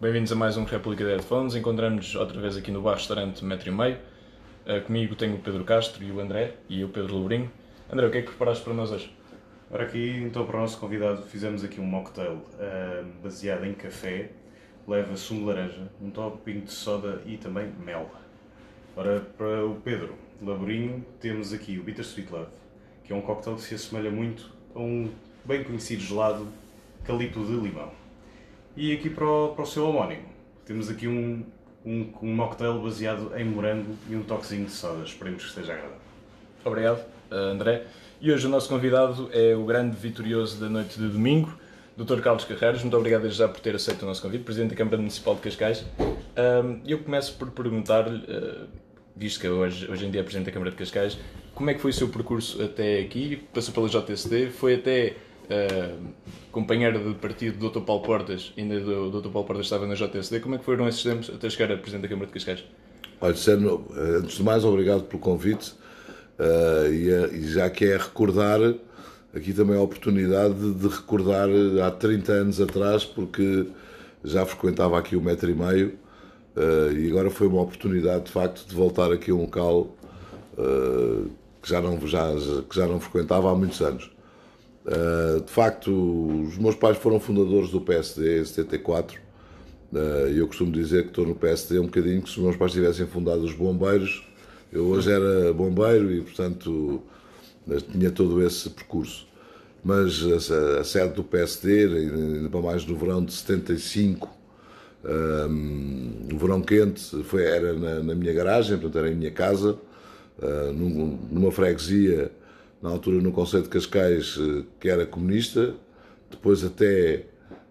Bem-vindos a mais um República de Headphones. Encontramos-nos outra vez aqui no bar restaurante Metro e Meio. Uh, comigo tenho o Pedro Castro e o André, e eu, Pedro Lourinho. André, o que é que preparaste para nós hoje? Ora, aqui, então, para o nosso convidado, fizemos aqui um mocktail uh, baseado em café, leva sumo de laranja, um topping de soda e também mel. Ora, para o Pedro Lourinho, temos aqui o Bittersweet Love, que é um cocktail que se assemelha muito a um bem conhecido gelado calipto de limão. E aqui para o, para o seu homónimo, temos aqui um, um, um mocktail baseado em morango e um toquezinho de soda. Esperemos que esteja agradável. Obrigado, uh, André. E hoje o nosso convidado é o grande vitorioso da noite de domingo, Dr. Carlos Carreiros. Muito obrigado já por ter aceito o nosso convite, Presidente da Câmara Municipal de Cascais. Uh, eu começo por perguntar-lhe, uh, visto que hoje, hoje em dia é Presidente da Câmara de Cascais, como é que foi o seu percurso até aqui? Passou pela JSD, foi até uh, companheiro de partido do Dr. Paulo Portas, ainda do, do Dr. Paulo Portas estava na JSD. Como é que foram esses tempos até chegar a Presidente da Câmara de Cascais? Olha, sendo, antes de mais, obrigado pelo convite. Uh, e, e, já que é recordar, aqui também a oportunidade de recordar há 30 anos atrás, porque já frequentava aqui o um metro e meio uh, e agora foi uma oportunidade de facto de voltar aqui a um local uh, que, já não, já, que já não frequentava há muitos anos. Uh, de facto, os meus pais foram fundadores do PSD em 74. Uh, eu costumo dizer que estou no PSD um bocadinho que se os meus pais tivessem fundado os bombeiros, eu hoje era bombeiro e, portanto, tinha todo esse percurso. Mas a, a sede do PSD, ainda para mais no verão de 75, um, no verão quente, foi, era na, na, minha garagem, portanto, era em minha casa, uh, num, numa freguesia na altura no Conselho de Cascais, eh, que era comunista, depois até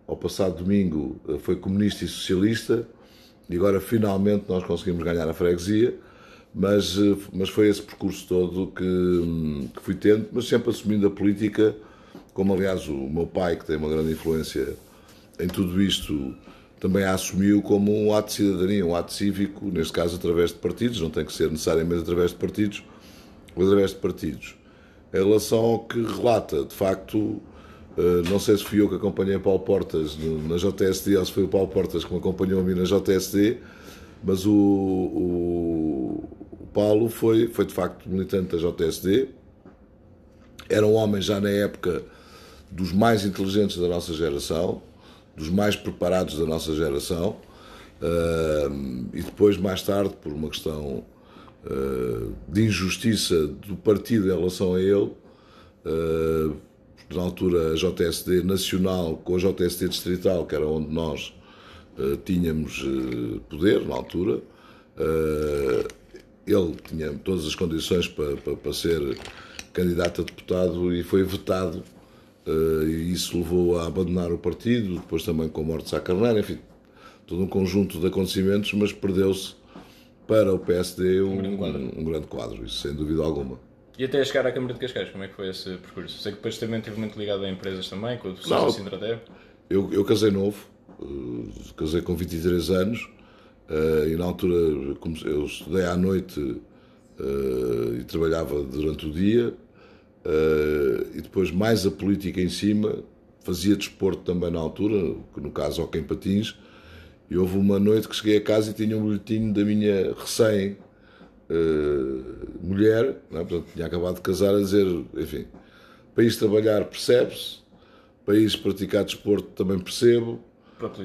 ao passado domingo eh, foi comunista e socialista, e agora finalmente nós conseguimos ganhar a freguesia, mas, eh, mas foi esse percurso todo que, hum, que fui tendo, mas sempre assumindo a política, como aliás o meu pai, que tem uma grande influência em tudo isto, também a assumiu como um ato de cidadania, um ato cívico, neste caso através de partidos, não tem que ser necessariamente através de partidos, mas através de partidos em relação ao que relata. De facto, eh, não sei se fui eu que acompanhei Paulo Portas na JSD ou se foi o Paulo Portas que me acompanhou a mim na JSD, mas o, o, o Paulo foi, foi de facto militante da JSD. Era um homem já na época dos mais inteligentes da nossa geração, dos mais preparados da nossa geração, eh, e depois, mais tarde, por uma questão de injustiça do partido em relação a ele, eh, na altura a JSD nacional com a JSD distrital, que era onde nós eh, tínhamos poder na altura, ele tinha todas as condições para, para, para ser candidato a deputado e foi vetado. E isso levou a abandonar o partido, depois também com a morte de Sá Carneiro, enfim, todo um conjunto de acontecimentos, mas perdeu-se para o PSD um, um, grande quadro. um, grande quadro, isso sem dúvida alguma. E até chegar à Câmara de Cascais, como é que foi esse percurso? Sei que depois também esteve muito ligado a empresas também, com o professor Sintra eu, eu casei novo, uh, casei com 23 anos uh, e na altura eu estudei à noite uh, e trabalhava durante o dia e depois mais a política em cima, fazia desporto também na altura, no caso ao Patins, e houve uma noite que cheguei a casa e tinha um boletim da minha recém uh, mulher, é? portanto tinha acabado de casar, a dizer, enfim, país trabalhar percebe-se, país praticar desporto também percebo,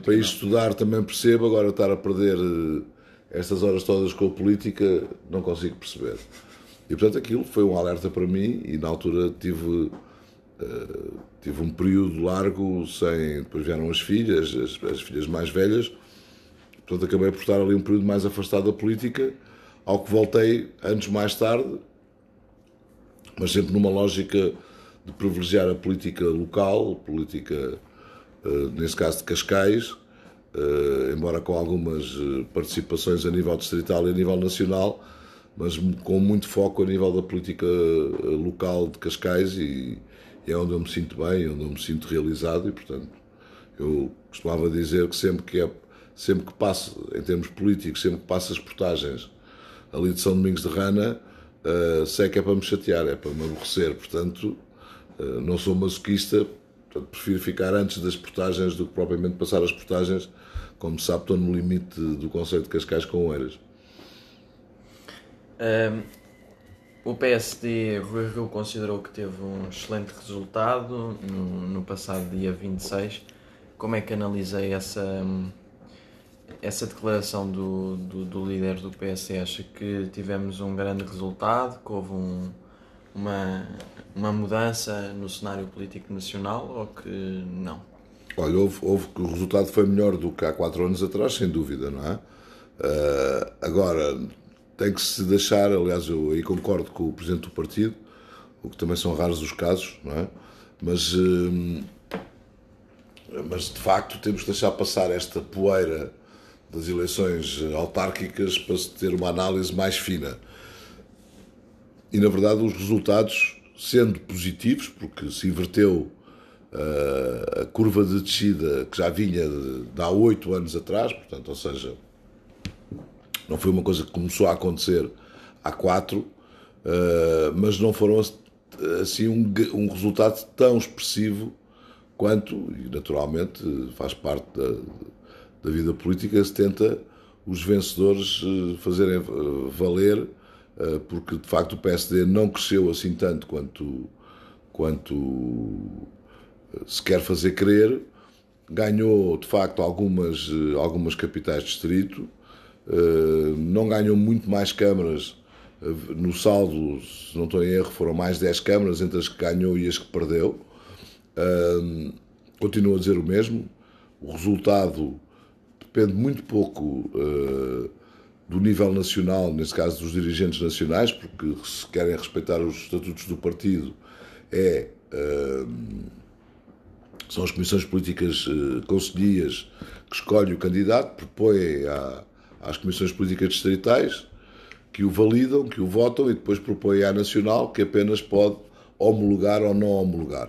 país estudar também percebo, agora estar a perder uh, estas horas todas com a política não consigo perceber. E portanto aquilo foi um alerta para mim e na altura tive Uh, tive um período largo sem. Depois vieram as filhas, as, as, filhas mais velhas, Portanto, acabei por estar ali um período mais afastado da política, ao que voltei anos mais tarde, mas sempre numa lógica de privilegiar a política local, política, uh, nesse caso de Cascais, uh, embora com algumas eh, participações a nível distrital e a nível nacional, mas com muito foco a nível da política local de Cascais e é onde eu me sinto bem, onde eu me sinto realizado e, portanto, eu costumava dizer que sempre que é sempre que passo, em termos políticos, sempre que passo as portagens ali de São Domingos de Rana, uh, sei que é para me chatear, é para me aborrecer. Portanto, uh, não sou masoquista, portanto, prefiro ficar antes das portagens do que propriamente passar as portagens como se sabe, estou no limite do Conselho de Cascais com Oeiras. Um, o PSD, Rui Rio considerou que teve um excelente resultado no, no passado dia 26. Como é que analisei essa, essa declaração do, do, do líder do PSD? Acha que tivemos um grande resultado, que houve um, uma, uma mudança no cenário político nacional ou que não? Olha, houve, houve o resultado foi melhor do que há quatro anos atrás, sem dúvida, não é? Uh, agora, tem que se deixar, aliás, eu aí concordo com o Presidente do Partido, o que também são raros os casos, não é? Mas, uh, mas de facto temos que deixar passar esta poeira das eleições autárquicas para se ter uma análise mais fina. E na verdade os resultados, sendo positivos, porque se inverteu uh, a curva de descida que já vinha de, de há oito anos atrás, portanto, ou seja, não foi uma coisa que começou a acontecer há quatro, uh, mas não foram assim um, um resultado tão expressivo quanto, e naturalmente faz parte da, da vida política, se tenta os vencedores eh, fazerem valer, porque de facto o PSD não cresceu assim tanto quanto, quanto se quer fazer crer, ganhou de facto algumas, algumas capitais de distrito, eh, não ganhou muito mais câmaras. Eh, no saldo, se não estou em erro, foram mais 10 câmaras entre as que ganhou e as que perdeu. Eh, continuo a dizer o mesmo. O resultado depende muito pouco do nível nacional, nesse caso dos dirigentes nacionais, porque se querem respeitar os estatutos do partido, é são as comissões políticas uh, conselhias que escolhem o candidato, propõem à, às comissões políticas distritais que o validam, que o votam e depois propõem à nacional que apenas pode homologar ou não homologar.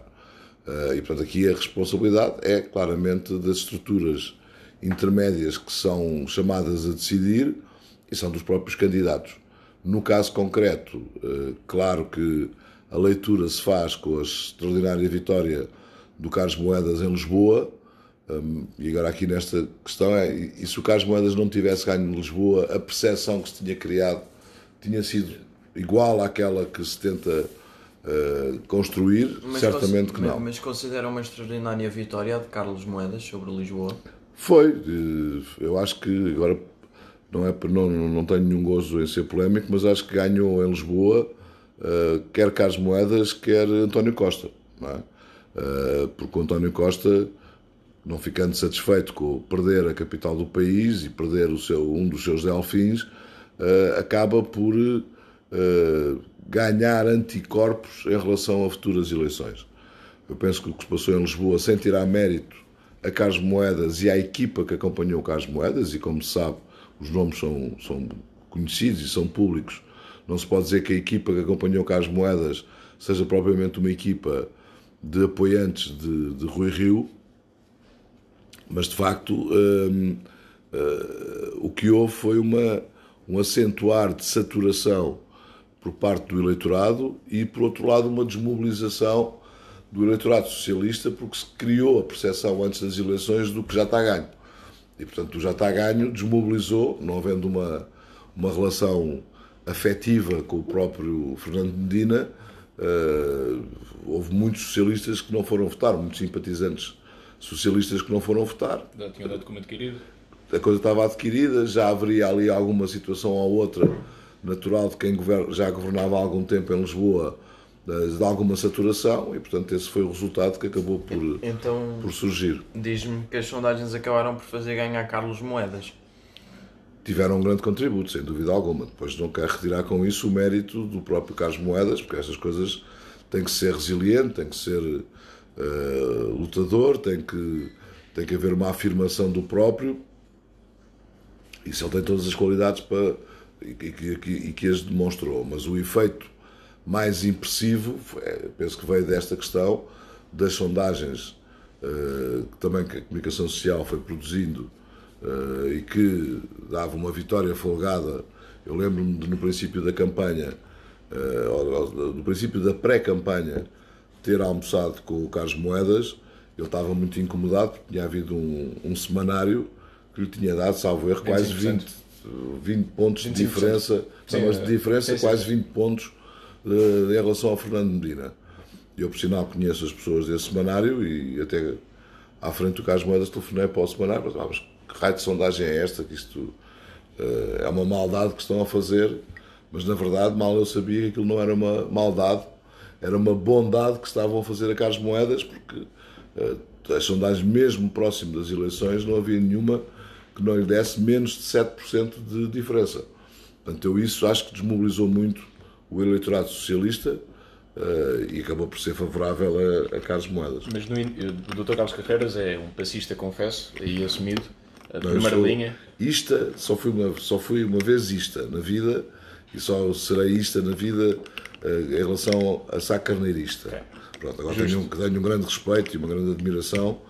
Uh, e portanto aqui a responsabilidade é claramente das estruturas intermédias que são chamadas a decidir e são dos próprios candidatos. No caso concreto, uh, claro que a leitura se faz com a extraordinária vitória do Carlos Moedas em Lisboa. Um, e agora aqui nesta questão é, e se o Carlos Moedas não tivesse ganho em Lisboa, a percepção que se tinha criado tinha sido igual àquela que se tenta uh, construir? Mas Certamente que não. Mas considera uma extraordinária vitória de Carlos Moedas sobre Lisboa? Foi. Eu acho que agora não, é, não, não tenho nenhum gozo em ser polémico, mas acho que ganhou em Lisboa uh, quer Carlos Moedas, quer António Costa. Não é? Eh, porque o António Costa, não ficando satisfeito com perder a capital do país e perder o seu, um dos seus delfins, eh, acaba por eh, ganhar anticorpos em relação a futuras eleições. Eu penso que o que se passou em Lisboa, sem tirar mérito a Carlos Moedas e à equipa que acompanhou o Carlos Moedas, e como se sabe, os nomes são, são conhecidos e são públicos, não se pode dizer que a equipa que acompanhou o Carlos Moedas seja propriamente uma equipa de apoiantes de, de Rui Rio, mas de facto hum, hum, o que houve foi uma, um acentuar de saturação por parte do eleitorado e, por outro lado, uma desmobilização do eleitorado socialista porque se criou a percepção antes das eleições do que já está ganho. E, portanto, o já está ganho desmobilizou, não havendo uma, uma relação afetiva com o próprio Fernando Medina, Uh, houve muitos socialistas que não foram votar, muitos simpatizantes socialistas que não foram votar. Já tinham dado como adquirido? A coisa estava adquirida, já haveria ali alguma situação ou outra natural de quem já governava há algum tempo em Lisboa de alguma saturação e, portanto, esse foi o resultado que acabou por, então, por surgir. Diz-me que as sondagens acabaram por fazer ganhar Carlos Moedas tiveram um grande contributo, sem dúvida alguma. Depois não quero retirar com isso o mérito do próprio Carlos Moedas, porque essas coisas têm que ser resiliente, têm que ser uh, lutador, tem que, tem que haver uma afirmação do próprio. Isso ele tem todas as qualidades para, e, que, e que as demonstrou. Mas o efeito mais impressivo, é, penso que veio desta questão das sondagens uh, também que a comunicação social foi produzindo uh, e que dava uma vitória folgada. Eu lembro-me de, no princípio da campanha, uh, no princípio da pré-campanha, ter almoçado com o Carlos Moedas. Ele estava muito incomodado, porque tinha havido um, um semanário que lhe tinha dado, salvo erro, quase 20, 20 pontos de diferença, sim, não, mas de diferença sim, quase 20 pontos de, em relação ao Fernando Medina. Eu, por sinal, conheço as pessoas desse semanário e até à frente do Carlos Moedas telefonei para o semanário, mas que raio de sondagem é esta? Que isto uh, é uma maldade que estão a fazer, mas na verdade, mal eu sabia que aquilo não era uma maldade, era uma bondade que estavam a fazer a Carlos Moedas, porque uh, as sondagens, mesmo próximo das eleições, não havia nenhuma que não lhe desse menos de 7% de diferença. Portanto, eu isso acho que desmobilizou muito o eleitorado socialista Uh, e acabou por ser favorável a, a Carlos Moedas. Mas no, o Dr. Carlos Carreiras é um passista, confesso, e assumido, a primeira linha. Ista, só fui, uma, só fui uma vez ista na vida e só serei ista na vida uh, em relação a Sá Carneirista. Okay. Pronto, agora tenho, tenho, um grande respeito e uma grande admiração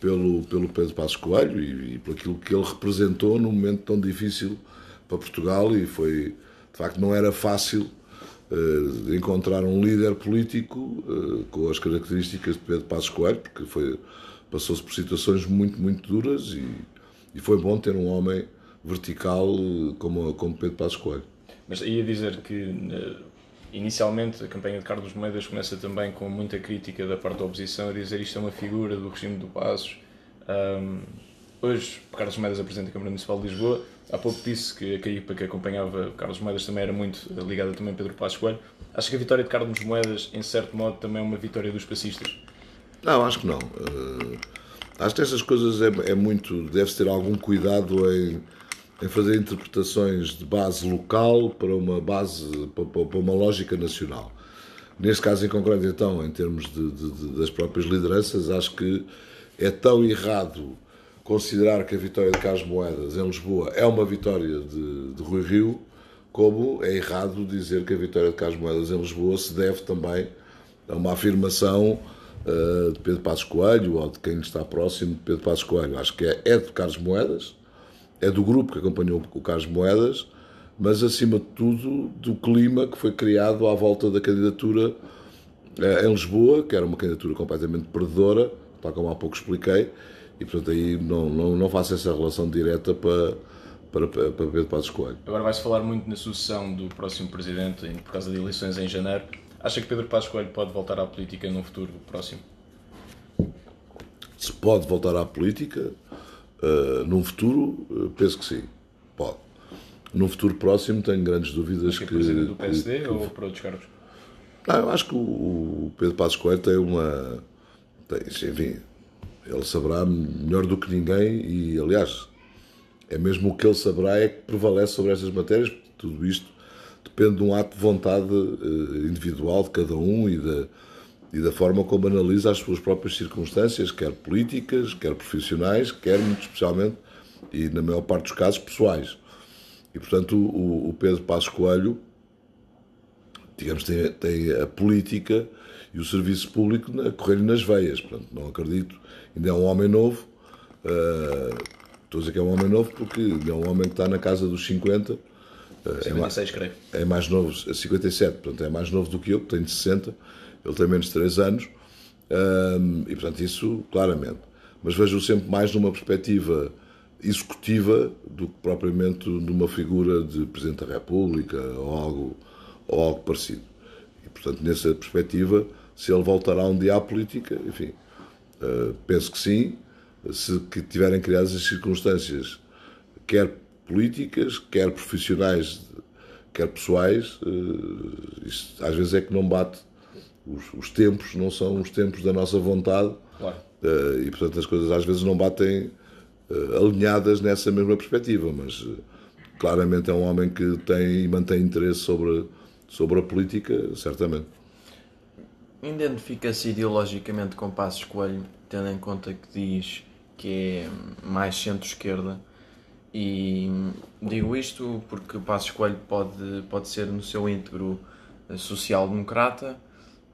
pelo, pelo Pedro Passos Coelho e, e por aquilo que ele representou num momento tão difícil para Portugal e foi, de facto, não era fácil uh, encontrar um líder político uh, com as características de Pedro Passos Coelho, porque passou-se por situações muito, muito duras e, e foi bom ter um homem vertical uh, como, como Pedro Passos Coelho. Mas ia dizer que inicialmente a campanha de Carlos Moedas começa também com muita crítica da parte da oposição a dizer isto é uma figura do regime do Passos. Um, hoje Carlos Moedas apresenta a Câmara Municipal de Lisboa Há pouco disse que a equipa que acompanhava Carlos Moedas também era muito ligada também a Pedro Passos Coelho. Acho que a vitória de Carlos Moedas, em certo modo, também é uma vitória dos passistas? Não, acho que não. Uh, acho que essas coisas é, é muito. Deve-se ter algum cuidado em, em, fazer interpretações de base local para uma base, para, para, uma lógica nacional. Neste caso em concreto, então, em termos de, de, de, das próprias lideranças, acho que é tão errado considerar que a vitória de Carlos Moedas em Lisboa é uma vitória de, de Rui Rio, como é errado dizer que a vitória de Carlos Moedas em Lisboa se deve também a uma afirmação uh, de Pedro Passos Coelho ou de quem está próximo de Pedro Passos Coelho. Acho que é, é de Carlos Moedas, é do grupo que acompanhou o Carlos Moedas, mas acima de tudo do clima que foi criado à volta da candidatura uh, em Lisboa, que era uma candidatura completamente perdedora, tal como há pouco expliquei, e portanto aí não, não, não faço essa relação direta para, para, para Pedro Passos Coelho. Agora vai-se falar muito na sucessão do próximo Presidente por causa de eleições em janeiro. Acha que Pedro Passos Coelho pode voltar à política num futuro próximo? Se pode voltar à política uh, num futuro, uh, penso que sim. Pode. Num futuro próximo tenho grandes dúvidas que... que Presidente do PSD que, ou para outros cargos? Não, eu acho que o Pedro Passos Coelho tem uma... Tem, enfim, ele saberá melhor do que ninguém e, aliás, é mesmo o que ele saberá é que prevalece sobre estas matérias. Tudo isto depende de um ato de vontade eh, individual de cada um e da, e da forma como analisa as suas próprias circunstâncias, quer políticas, quer profissionais, quer muito especialmente, e na maior parte dos casos, pessoais. E, portanto, o, o Pedro Passos Coelho, digamos, tem, tem a política e o serviço público a correr nas veias. Portanto, não acredito ainda é um homem novo. Uh, estou a dizer que é um homem novo porque ainda é um homem que está na casa dos 50. Uh, 56, é mais, creio. É mais novo, 57, portanto é mais novo do que eu, que tenho 60. Ele tem menos de 3 anos. Uh, e portanto, isso claramente. Mas vejo sempre mais numa perspectiva executiva do que propriamente numa figura de Presidente da República ou algo, ou algo parecido. E portanto, nessa perspectiva, se ele voltará um dia à política, enfim, Uh, penso que sim, se que tiverem criadas as circunstâncias, quer políticas, quer profissionais, quer pessoais, uh, isto, às vezes é que não bate. Os, os, tempos não são os tempos da nossa vontade claro. uh, e, portanto, as coisas às vezes não batem alinhadas nessa mesma perspectiva, mas claramente é um homem que tem e mantém interesse sobre, sobre a política, certamente. Identifica-se ideologicamente com Passos Coelho, tendo em conta que diz que é mais centro-esquerda. E digo isto porque Passos Coelho pode, pode ser no seu íntegro social-democrata,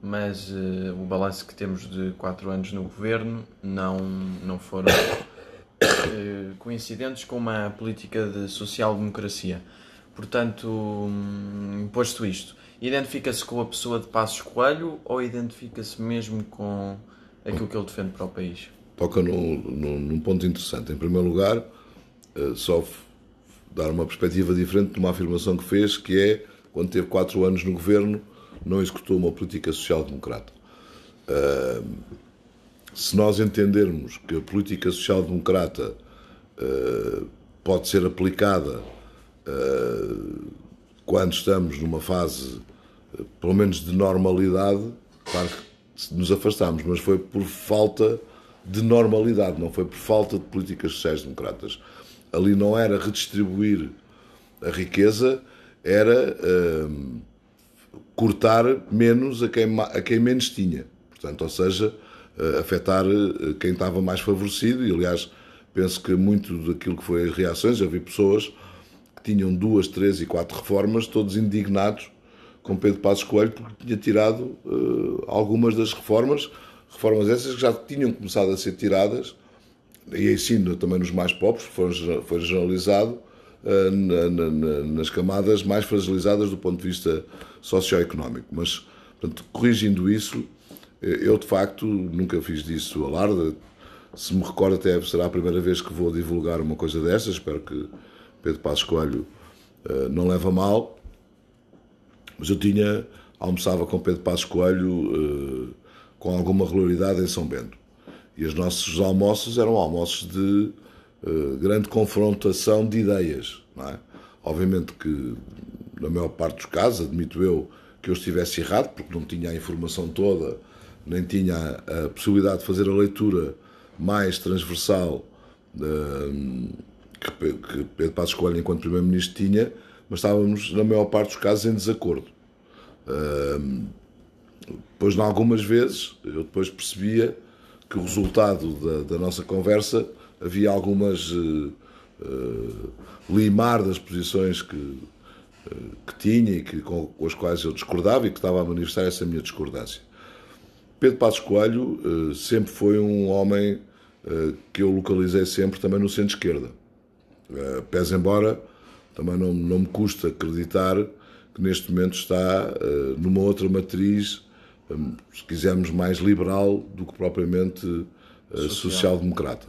mas uh, o balanço que temos de quatro anos no governo não, não foram uh, coincidentes com uma política de social-democracia. Portanto, um, posto isto, Identifica-se com a pessoa de Passos Coelho ou identifica-se mesmo com aquilo que ele defende para o país? Toca num, num, num ponto interessante. Em primeiro lugar, uh, só dar uma perspectiva diferente de uma afirmação que fez, que é, quando teve quatro anos no governo, não executou uma política social-democrata. Uh, se nós entendermos que a política social-democrata uh, pode ser aplicada uh, quando estamos numa fase, pelo menos de normalidade, claro que nos afastamos, mas foi por falta de normalidade, não foi por falta de políticas sociais-democratas. Ali não era redistribuir a riqueza, era uh, cortar menos a quem, a quem menos tinha. Portanto, ou seja, uh, afetar quem estava mais favorecido. E, aliás, penso que muito daquilo que foi reações, eu vi pessoas tinham duas, três e quatro reformas, todos indignados com Pedro Passos Coelho, porque tinha tirado algumas das reformas reformas essas que já tinham começado a ser tiradas, e ensino também nos mais pobres, foi, foi generalizado uh, na, na, nas camadas mais fragilizadas do ponto de vista socioeconómico. Mas, portanto, corrigindo isso, eh, eu de facto nunca fiz disso alarde. Se me recordo, até será a primeira vez que vou divulgar uma coisa destas. Espero que Pedro Passos Coelho uh, não leve a mal. Mas eu tinha, almoçava com Pedro Passos Coelho. Uh, com alguma regularidade em São Bento. E os nossos almoços eram almoços de uh, grande confrontação de ideias. É? Obviamente que, na maior parte dos casos, admito eu que eu estivesse errado, porque não tinha a informação toda, nem tinha a, possibilidade de fazer a leitura mais transversal que, que Pedro Passos Coelho, enquanto Primeiro-Ministro, tinha, mas estávamos, na maior parte dos casos, em desacordo. Uh, Pois, em algumas vezes, eu depois percebia que o resultado da, da nossa conversa havia algumas uh, uh, limar das posições que, uh, que tinha e que, com, com, as quais eu discordava e que estava a manifestar essa minha discordância. Pedro Passos Coelho sempre foi um homem que eu localizei sempre também no centro-esquerda. Uh, pese embora, também não, não me custa acreditar que neste momento está numa outra matriz se quisermos, mais liberal do que propriamente uh, social-democrata.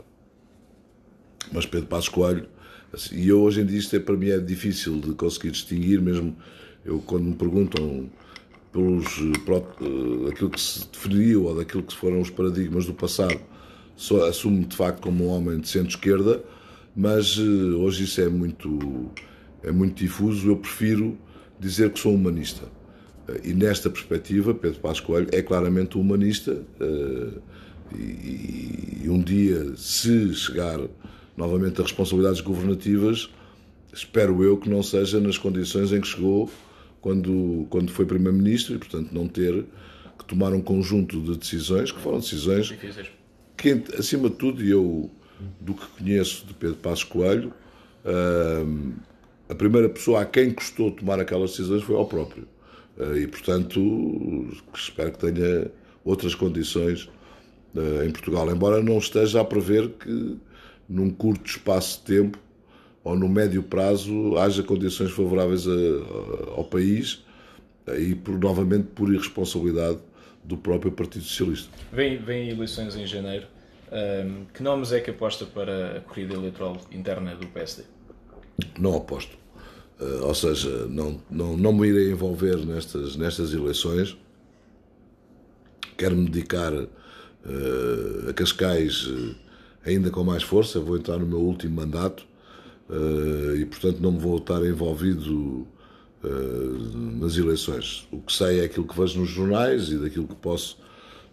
Mas Pedro Passos Coelho, assim, e eu hoje em dia isto é, para mim é difícil de conseguir distinguir, mesmo eu quando me perguntam pelos uh, aquilo que se definiu ou daquilo que foram os paradigmas do passado, só assumo-me de facto como um homem de centro-esquerda, mas uh, hoje isso é muito, é muito difuso, eu prefiro dizer que sou humanista. E nesta perspectiva, Pedro Passos Coelho é claramente humanista eh, e, um dia, se chegar novamente a responsabilidades governativas, espero eu que não seja nas condições em que chegou quando, quando foi Primeiro-Ministro e, portanto, não ter que tomar um conjunto de decisões que foram decisões que, acima de tudo, e eu, do que conheço de Pedro Passos Coelho, eh, a primeira pessoa a quem custou tomar aquelas decisões foi ao próprio. Eh, e, portanto, espero que tenha outras condições eh, em Portugal, embora não esteja a prever que num curto espaço de tempo ou no médio prazo haja condições favoráveis a, ao país e por, novamente por irresponsabilidade do próprio Partido Socialista. Vem, vem eleições em janeiro. Um, que nomes é que aposta para a corrida eleitoral interna do PSD? Não aposto. Uh, ou seja, não, não, não me irei envolver nestas, nestas eleições. Quero me dedicar uh, a Cascais uh, ainda com mais força. Vou entrar no meu último mandato e, portanto, não me vou estar envolvido nas eleições. O que sei é aquilo que vejo nos jornais e daquilo que posso,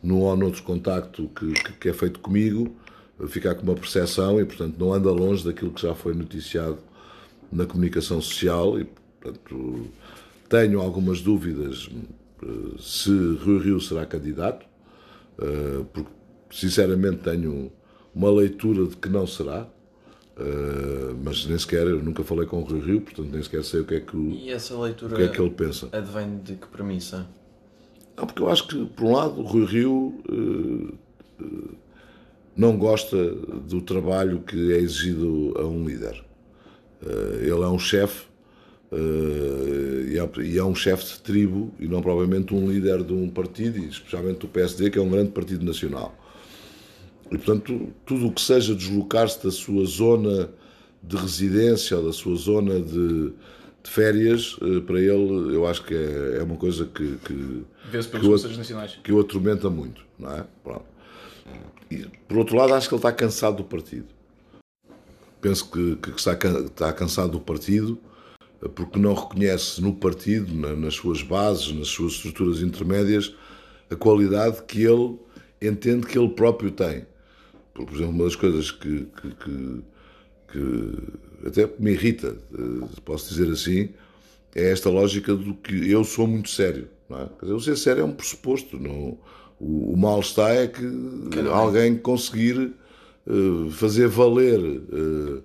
num ou noutro contacto que, que, que é feito comigo, ficar com uma percepção e, portanto, não anda longe daquilo que já foi noticiado na comunicação social e, portanto, tenho algumas dúvidas eh, se Rui Rio será candidato, eh, porque sinceramente tenho uma leitura de que não será, eh, mas nem sequer, eu nunca falei com o Rui Rio, portanto nem sequer sei o que é que, e essa leitura o que, é que ele pensa. advém de que premissa? Não, porque eu acho que, por um lado, o Rui Rio não gosta do trabalho que é exigido a um líder. Eh, ele é um chefe eh, é, e é um chefe de tribo e não provavelmente um líder de um partido, e especialmente do PSD, que é um grande partido nacional. E, portanto, tudo o que seja deslocar-se da sua zona de residência ou da sua zona de, de férias, eh, para ele, eu acho que é, é uma coisa que, que, Vê-se pelos que o- conselhos nacionais. que o atormenta muito, não é? Pronto. E, por outro lado, acho que ele está cansado do partido. Penso que, que está, está cansado do partido eh, porque não reconhece no partido, na- nas suas bases, nas suas estruturas intermédias, a qualidade que ele entende que ele próprio tem. Por por exemplo, uma das coisas que, que, que- que até me irrita, eh, posso dizer assim, é esta lógica do que eu sou muito sério. Não é? Dizer, o ser sério é um pressuposto. Não, o, o mal está é que alguém conseguir eh, fazer valer eh,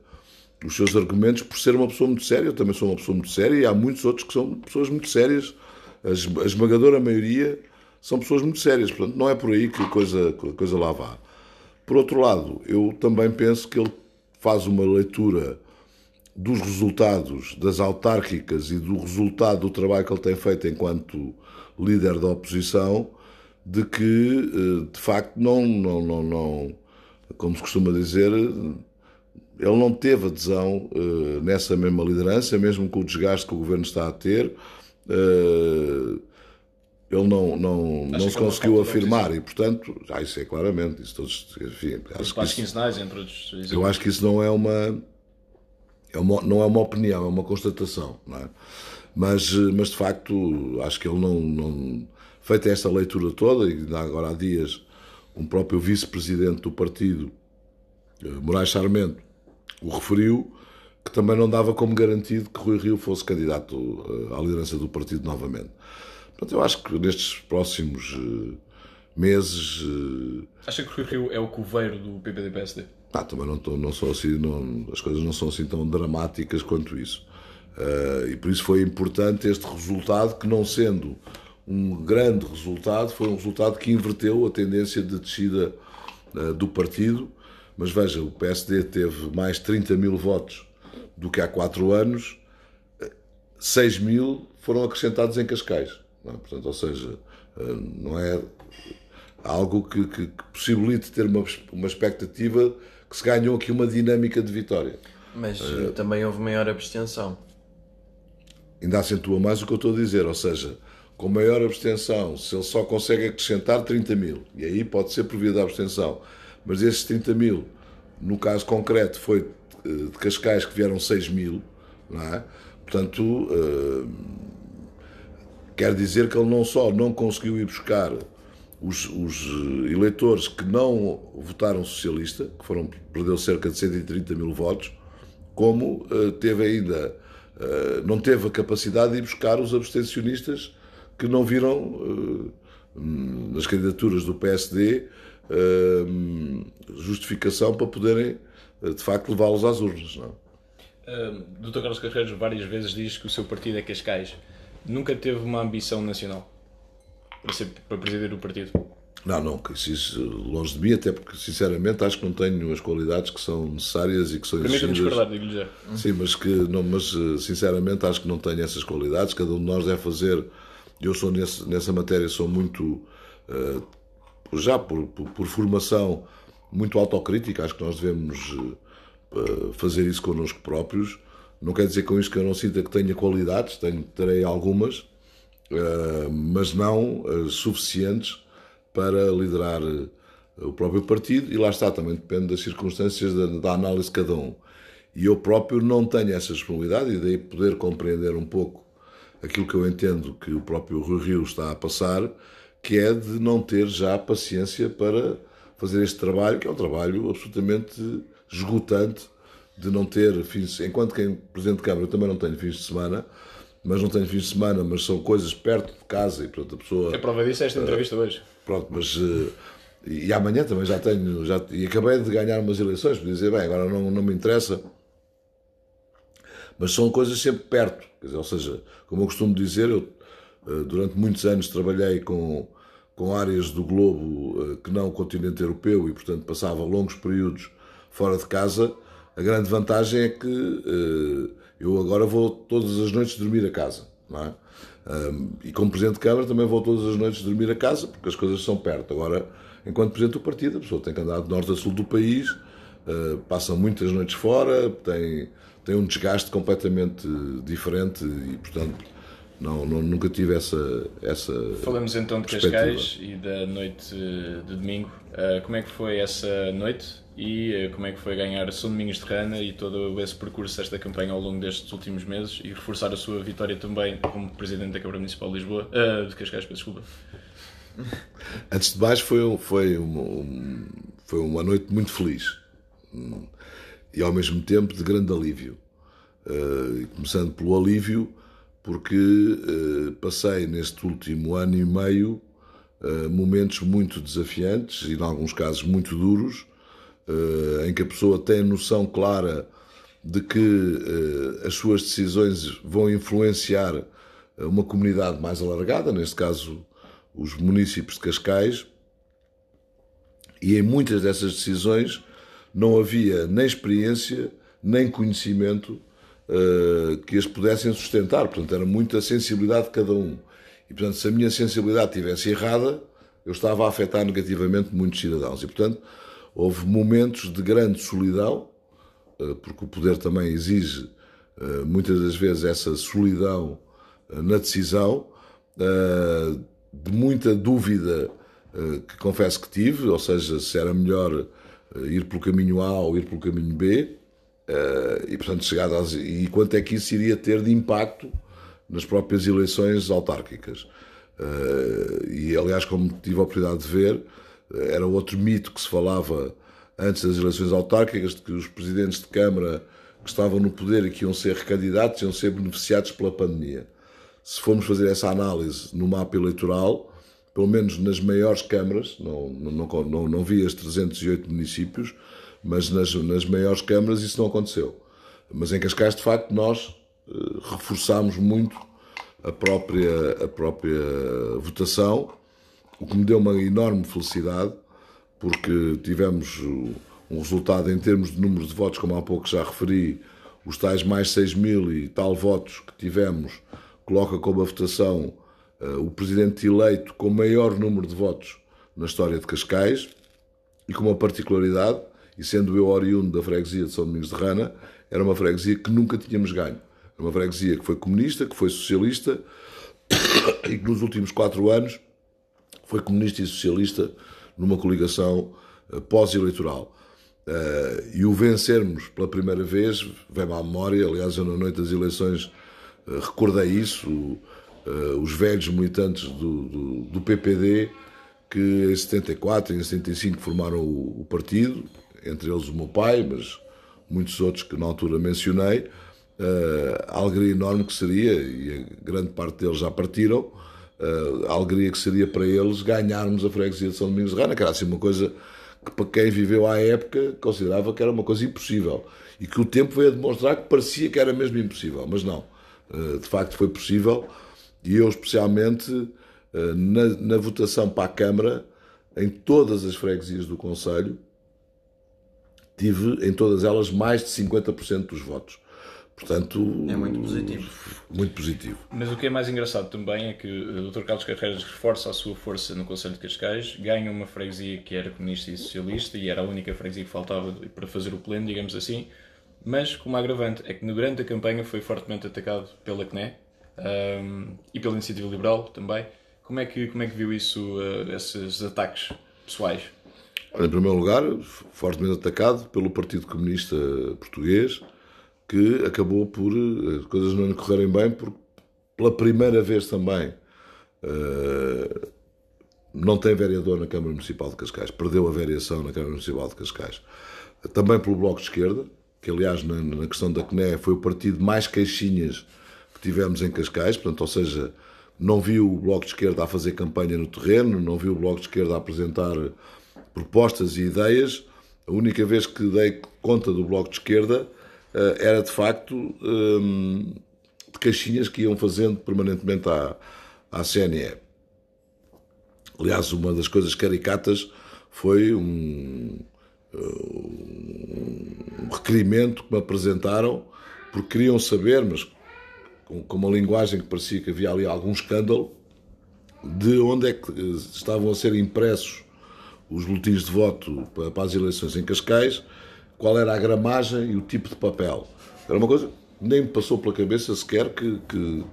os seus argumentos por ser uma pessoa muito séria. Eu também sou uma pessoa muito séria e há muitos outros que são pessoas muito sérias. A a esmagadora maioria são pessoas muito sérias. Portanto, não é por aí que a coisa, que a coisa lá vá. Por outro lado, eu também penso que ele faz uma leitura dos resultados das autárquicas e do resultado do trabalho que ele tem feito enquanto líder da oposição, de que, eh, de facto, não, não, não, não como se costuma dizer, ele não teve adesão eh, nessa mesma liderança, mesmo com o desgaste que o governo está a ter. eh, ele não, não, não se conseguiu afirmar e, portanto, já isso é claramente, isso todos, enfim, acho que isso, quinzenais, entre outros exemplos. eu acho que isso não é uma, é uma não é uma opinião, é uma constatação, não é? Mas, mas de facto, acho que ele não, não feita esta leitura toda, e agora há dias um próprio vice-presidente do partido, eh, Moraes Sarmento, o referiu, que também não dava como garantido que Rui Rio fosse candidato eh, à liderança do partido novamente. Portanto, eu acho que nestes próximos eh, meses eh, Acha que o Rio é o coveiro do PPD-PSD? ah, também não, tô, não sou assim, não, as coisas não são assim tão dramáticas quanto isso. Eh, e por isso foi importante este resultado, que não sendo um grande resultado, foi um resultado que inverteu a tendência de descida eh, do partido. Mas veja, o PSD teve mais 30 mil votos do que há quatro anos, 6 mil foram acrescentados em Cascais. É? Portanto, ou seja, eh, não é algo que, que- que possibilite ter uma, uma expectativa que se ganhou aqui uma dinâmica de vitória. Mas eh, também houve maior abstenção. Ainda acentua mais o que eu estou a dizer, ou seja, com maior abstenção, se ele só consegue acrescentar 30 mil, e aí pode ser por via da abstenção, mas esses 30 mil, no caso concreto, foi eh, de Cascais que vieram 6 mil, não é? Portanto, eh, quer dizer que ele não só não conseguiu ir buscar os, os eleitores que não votaram socialista, que foram, perdeu cerca de 130 mil votos, como eh, teve ainda, eh, não teve a capacidade de ir buscar os abstencionistas que não viram eh, nas candidaturas do PSD eh, justificação para poderem, eh, de facto, levá-los às urnas. Não? é? Uh, Dr. Carlos Carreiros várias vezes diz que o seu partido é Cascais. Nunca teve uma ambição nacional para, ser, para presidir o partido. Não, não, que isso, longe de mim, até porque, sinceramente, acho que não tenho as qualidades que são necessárias e que são exigidas. discordar, digo-lhe já. Sim, mas que não, mas eh, sinceramente acho que não tenho essas qualidades. Cada um de nós deve fazer. Eu sou nesse, nessa matéria sou muito eh, já por, por, por formação muito autocrítica. Acho que nós devemos eh, fazer isso connosco próprios. Não quer dizer com isto que eu não sinta que tenha qualidades. Tenho, terei algumas, eh, mas não as suficientes para liderar eh, o próprio partido. E lá está também depende das circunstâncias da, da análise de cada um. E eu próprio não tenho essa disponibilidade e daí poder compreender um pouco aquilo que eu entendo que o próprio Rui Rio está a passar, que é de não ter já paciência para fazer este trabalho, que é um trabalho absolutamente esgotante, de não ter fins, enquanto que em Presidente de Câmara eu também não tenho fins de semana, mas não tenho fins de semana, mas são coisas perto de casa e portanto a pessoa A prova disso é esta entrevista hoje. Pronto, mas. eh, E amanhã também já tenho. Já, e acabei de ganhar umas eleições, por dizer, bem, agora não, não me interessa. Mas são coisas sempre perto. Quer dizer, ou seja, como eu costumo dizer, eu eh, durante muitos anos trabalhei com, com áreas do globo eh, que não o continente europeu e, portanto, passava longos períodos fora de casa. A grande vantagem é que eh, eu agora vou todas as noites dormir a casa, não é? Um, e como Presidente de Câmara também vou todas as noites dormir a casa, porque as coisas são perto. Agora, enquanto Presidente do Partido, a pessoa tem que andar de norte a sul do país, uh, passam muitas noites fora, têm, têm um desgaste completamente diferente e, portanto, não, não, nunca tive essa, essa Falamos então de Cascais e da noite de domingo. Uh, como é que foi essa noite? E uh, como é que foi ganhar São Domingos de Rana e todo esse percurso, esta campanha ao longo destes últimos meses? E reforçar a sua vitória também como Presidente da Câmara Municipal de Lisboa, uh, de Cascais, desculpa. Antes de mais foi, foi, uma, foi uma noite muito feliz. E ao mesmo tempo de grande alívio. começando pelo alívio porque uh, passei neste último ano e meio uh, momentos muito desafiantes e, em alguns casos, muito duros, uh, em que a pessoa tem a noção clara de que as suas decisões vão influenciar uma comunidade mais alargada, neste caso, os municípios de Cascais, e em muitas dessas decisões não havia nem experiência nem conhecimento que as pudessem sustentar. Portanto, era muita sensibilidade de cada um. E, portanto, se a minha sensibilidade estivesse errada, eu estava a afetar negativamente muitos cidadãos. E, portanto, houve momentos de grande solidão, uh, porque o poder também exige uh, muitas das vezes essa solidão na decisão, de muita dúvida que confesso que tive, ou seja, se era melhor ir pelo caminho A ou ir pelo caminho B, e, portanto, chegado às, e quanto é que isso iria ter de impacto nas próprias eleições autárquicas. Uh, e, aliás, como tive a oportunidade de ver, era outro mito que se falava antes das eleições autárquicas, de que os presidentes de Câmara que estavam no poder e que iam ser recandidatos iam ser beneficiados pela pandemia. Se formos fazer essa análise no mapa eleitoral, pelo menos nas maiores câmaras, não, não, não, não vi as 308 municípios, mas nas, nas maiores câmaras isso não aconteceu. Mas em Cascais, de facto, nós reforçámos muito a própria, a própria votação, o que me deu uma enorme felicidade, porque tivemos um resultado em termos de número de votos, como há pouco já referi, os tais mais 6 mil e tal votos que tivemos, coloca como a votação uh, o presidente eleito com maior número de votos na história de Cascais e com uma particularidade, e sendo eu oriundo da freguesia de São Domingos de Rana, era uma freguesia que nunca tínhamos ganho. Era uma freguesia que foi comunista, que foi socialista e que nos últimos quatro anos foi comunista e socialista numa coligação uh, pós-eleitoral. Uh, e o vencermos pela primeira vez, vem-me à memória, aliás, eu na noite das eleições uh, recordei isso, os velhos militantes do, do, do, PPD, que em 74 e em 75 formaram o, o partido, entre eles o meu pai, mas muitos outros que na altura mencionei, uh, a alegria enorme que seria, e grande parte deles já partiram, uh, a alegria que seria para eles ganharmos a freguesia de São Domingos de Rana, que era assim uma coisa que para quem viveu à época considerava que era uma coisa impossível e que o tempo veio a demonstrar que parecia que era mesmo impossível, mas não, uh, de facto foi possível e eu especialmente na, na votação para a Câmara, em todas as freguesias do Conselho, tive em todas elas mais de 50% dos votos. Portanto, é muito positivo. Muito positivo. Mas o que é mais engraçado também é que o Dr. Carlos Carreiras reforça a sua força no Conselho de Cascais, ganha uma freguesia que era comunista e socialista e era a única freguesia que faltava para fazer o pleno, digamos assim, mas com uma agravante é que durante a campanha foi fortemente atacado pela CNE um, e pela Iniciativa Liberal também. Como é que, como é que viu isso, uh, esses ataques pessoais? Em primeiro lugar, fortemente atacado pelo Partido Comunista Português, que acabou por as coisas não lhe correrem bem, porque pela primeira vez também uh, não tem vereador na Câmara Municipal de Cascais, perdeu a variação na Câmara Municipal de Cascais. Também pelo Bloco de Esquerda, que aliás na, na questão da CNE foi o partido mais queixinhas que tivemos em Cascais, portanto, ou seja, não viu o Bloco de Esquerda a fazer campanha no terreno, não viu o Bloco de Esquerda a apresentar propostas e ideias. A única vez que dei conta do Bloco de Esquerda eh, era de facto ehm, de caixinhas que iam fazendo permanentemente à, à CNE. Aliás, uma das coisas caricatas foi um, eh, um requerimento que me apresentaram porque queriam saber, mas com, com uma linguagem que parecia que havia ali algum escândalo, de onde é que eh, estavam a ser impressos os boletins de voto para as eleições em Cascais, qual era a gramagem e o tipo de papel. Era uma coisa que nem me passou pela cabeça sequer que, que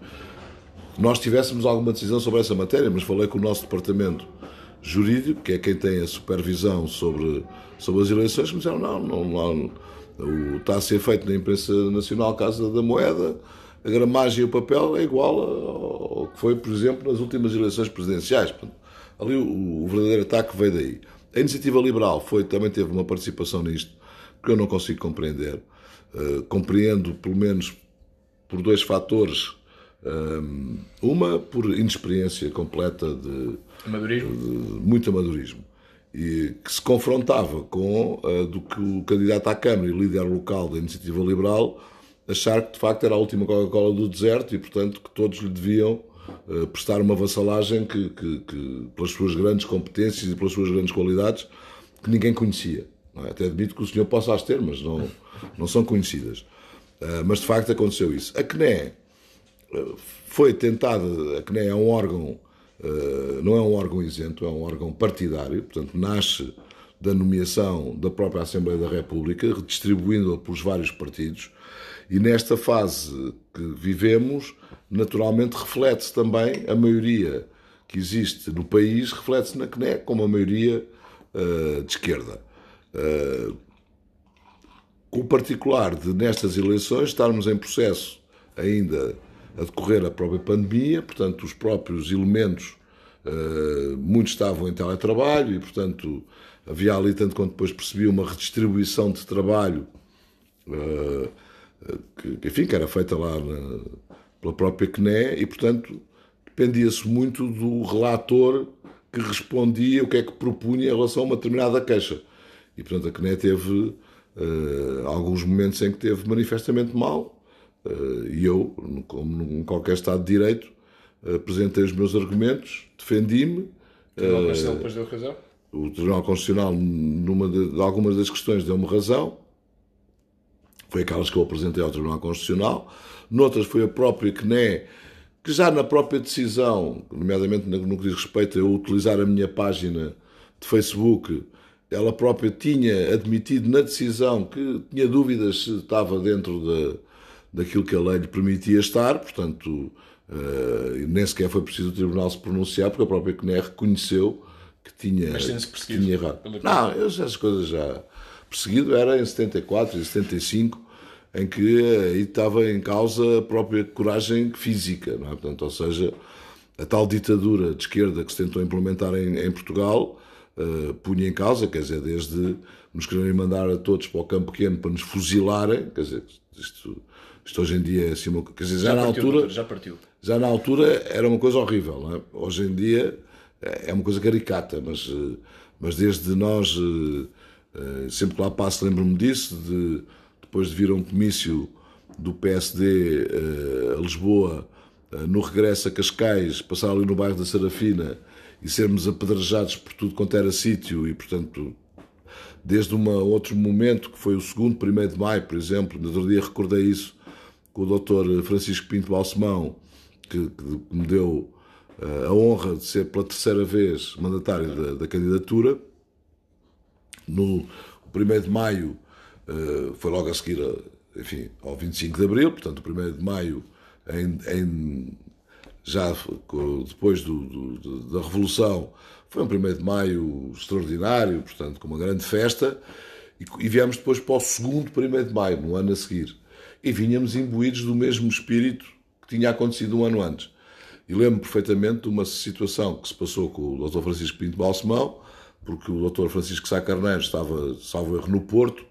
nós tivéssemos alguma decisão sobre essa matéria, mas falei com o nosso departamento jurídico, que é quem tem a supervisão sobre, sobre as eleições, que me disseram, não, não, não, o, está a ser feito na imprensa nacional Casa da Moeda, a gramagem e o papel é igual ao que foi, por exemplo, nas últimas eleições presidenciais. Ali o, o verdadeiro ataque veio daí. A iniciativa liberal foi, também teve uma participação nisto, que eu não consigo compreender. Uh, compreendo, pelo menos, por dois fatores. Uh, uma, por inexperiência completa de, de muito amadurismo. E que se confrontava com uh, do que o candidato à Câmara e líder local da iniciativa liberal achar que de facto era a última Coca-Cola do deserto e, portanto, que todos lhe deviam uh, prestar uma vassalagem que, que, que, pelas suas grandes competências e pelas suas grandes qualidades, que ninguém conhecia. É? Até admito que o senhor possa as ter, mas não, não são conhecidas. Uh, mas de facto aconteceu isso. A CNE uh, foi tentada, a CNE é um órgão, não é um órgão isento, é um órgão partidário, portanto, nasce da nomeação da própria Assembleia da República, redistribuindo-a pelos vários partidos e nesta fase que vivemos, naturalmente reflete-se também a maioria que existe no país, reflete-se na CNE como a maioria uh, de esquerda. Uh, com o particular de nestas eleições estarmos em processo ainda a decorrer a própria pandemia, portanto, os próprios elementos, uh, muitos estavam em teletrabalho e, portanto, havia ali, tanto quanto depois percebi, uma redistribuição de trabalho uh, que, enfim, que era feita lá na, pela própria CNE e, portanto, dependia-se muito do relator que respondia o que é que propunha em relação a uma determinada queixa. E, portanto, a CNE teve uh, alguns momentos em que teve manifestamente mal, uh, e eu, como em qualquer Estado de Direito, uh, apresentei os meus argumentos, defendi-me. O Tribunal Constitucional depois deu razão? O Tribunal Constitucional, numa de, de algumas das questões, deu-me razão foi aquelas que eu apresentei ao Tribunal Constitucional, noutras foi a própria CNE, que já na própria decisão, nomeadamente no que diz respeito a eu utilizar a minha página de Facebook, ela própria tinha admitido na decisão que tinha dúvidas se estava dentro de, daquilo que a lei lhe permitia estar, portanto, uh, nem sequer foi preciso o Tribunal se pronunciar, porque a própria CNE reconheceu que tinha, que tinha errado. Não, essas coisas já perseguido era em 74 e 75, em que aí estava em causa a própria coragem física, não é? Portanto, ou seja, a tal ditadura de esquerda que se tentou implementar em, em Portugal uh, punha em causa, quer dizer, desde nos quererem mandar a todos para o campo pequeno para nos fuzilarem, quer dizer, isto, isto hoje em dia é assim, quer dizer, já, já na partiu, altura, doutor, já partiu. Já na altura era uma coisa horrível, é? Hoje em dia é uma coisa caricata, mas, eh, mas desde nós eh, sempre que lá passo lembro-me disso, de, depois de vir a um comício do PSD a Lisboa, no regresso a Cascais, passar ali no bairro da Serafina e sermos apedrejados por tudo quanto era sítio e, portanto, desde um outro momento, que foi o segundo, primeiro de maio, por exemplo, no outro dia recordei isso com o Dr. Francisco Pinto Balsemão, que, que me deu uh, a honra de ser pela terceira vez mandatário da, da candidatura, no 1 de maio uh, foi logo a seguir, enfim, ao 25 de abril, portanto, o 1 de maio, em, em já depois do, do, da Revolução, foi um 1 de maio extraordinário, portanto, com uma grande festa, e, e viemos depois para o segundo 1 de maio, no ano a seguir. E vinhamos imbuídos do mesmo espírito que tinha acontecido um ano antes. E lembro perfeitamente de uma situação que se passou com o Dr. Francisco Pinto Balsemão, porque o Dr. Francisco Sá Carneiro estava, salvo erro, no Porto,